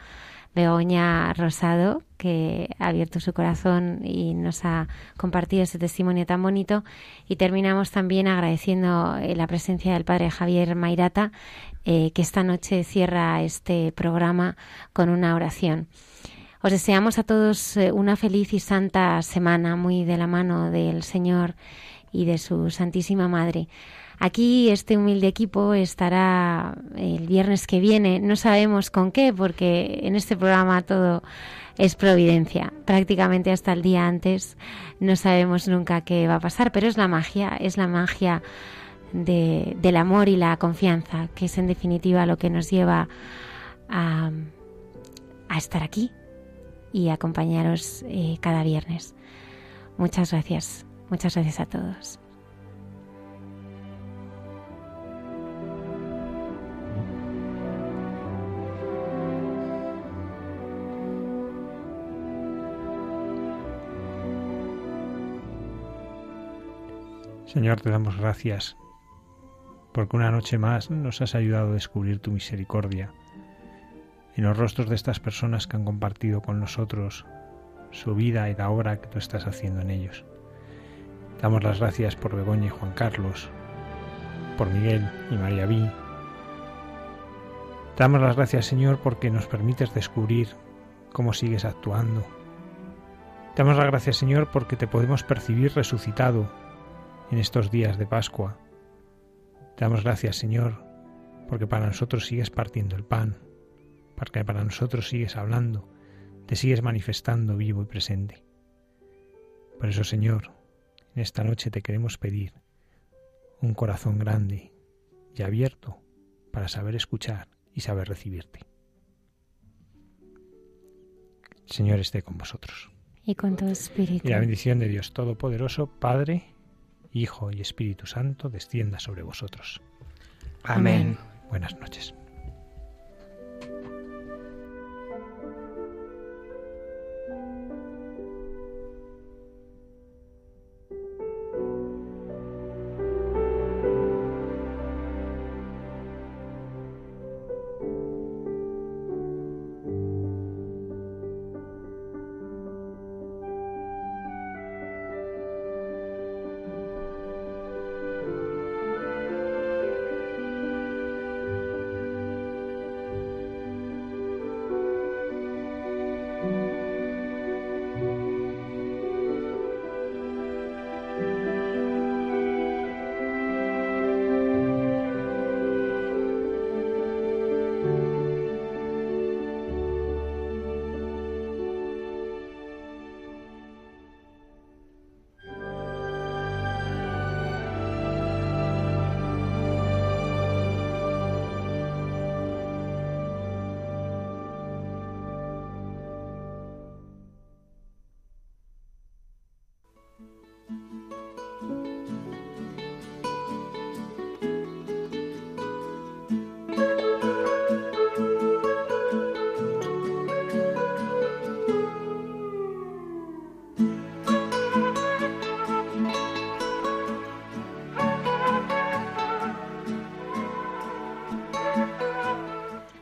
S1: Begoña Rosado, que ha abierto su corazón y nos ha compartido ese testimonio tan bonito. Y terminamos también agradeciendo eh, la presencia del padre Javier Mairata, eh, que esta noche cierra este programa con una oración. Os deseamos a todos eh, una feliz y santa semana, muy de la mano del Señor y de su Santísima Madre. Aquí este humilde equipo estará el viernes que viene, no sabemos con qué, porque en este programa todo es providencia. Prácticamente hasta el día antes no sabemos nunca qué va a pasar, pero es la magia, es la magia del amor y la confianza, que es en definitiva lo que nos lleva a, estar aquí y acompañaros eh, cada viernes. Muchas gracias, muchas gracias a todos.
S3: Señor, te damos gracias porque una noche más nos has ayudado a descubrir tu misericordia en los rostros de estas personas que han compartido con nosotros su vida y la obra que tú estás haciendo en ellos. Damos las gracias por Begoña y Juan Carlos, por Miguel y María Vi. Damos las gracias, Señor, porque nos permites descubrir cómo sigues actuando. Damos las gracias, Señor, porque te podemos percibir resucitado en estos días de Pascua. damos gracias, Señor, porque para nosotros sigues partiendo el pan, porque para nosotros sigues hablando, te sigues manifestando vivo y presente. Por eso, Señor, en esta noche te queremos pedir un corazón grande y abierto para saber escuchar y saber recibirte. Señor esté con vosotros.
S1: Y con tu espíritu.
S3: Y la bendición de Dios Todopoderoso, Padre, Hijo y Espíritu Santo, descienda sobre vosotros.
S2: Amén.
S3: Buenas noches.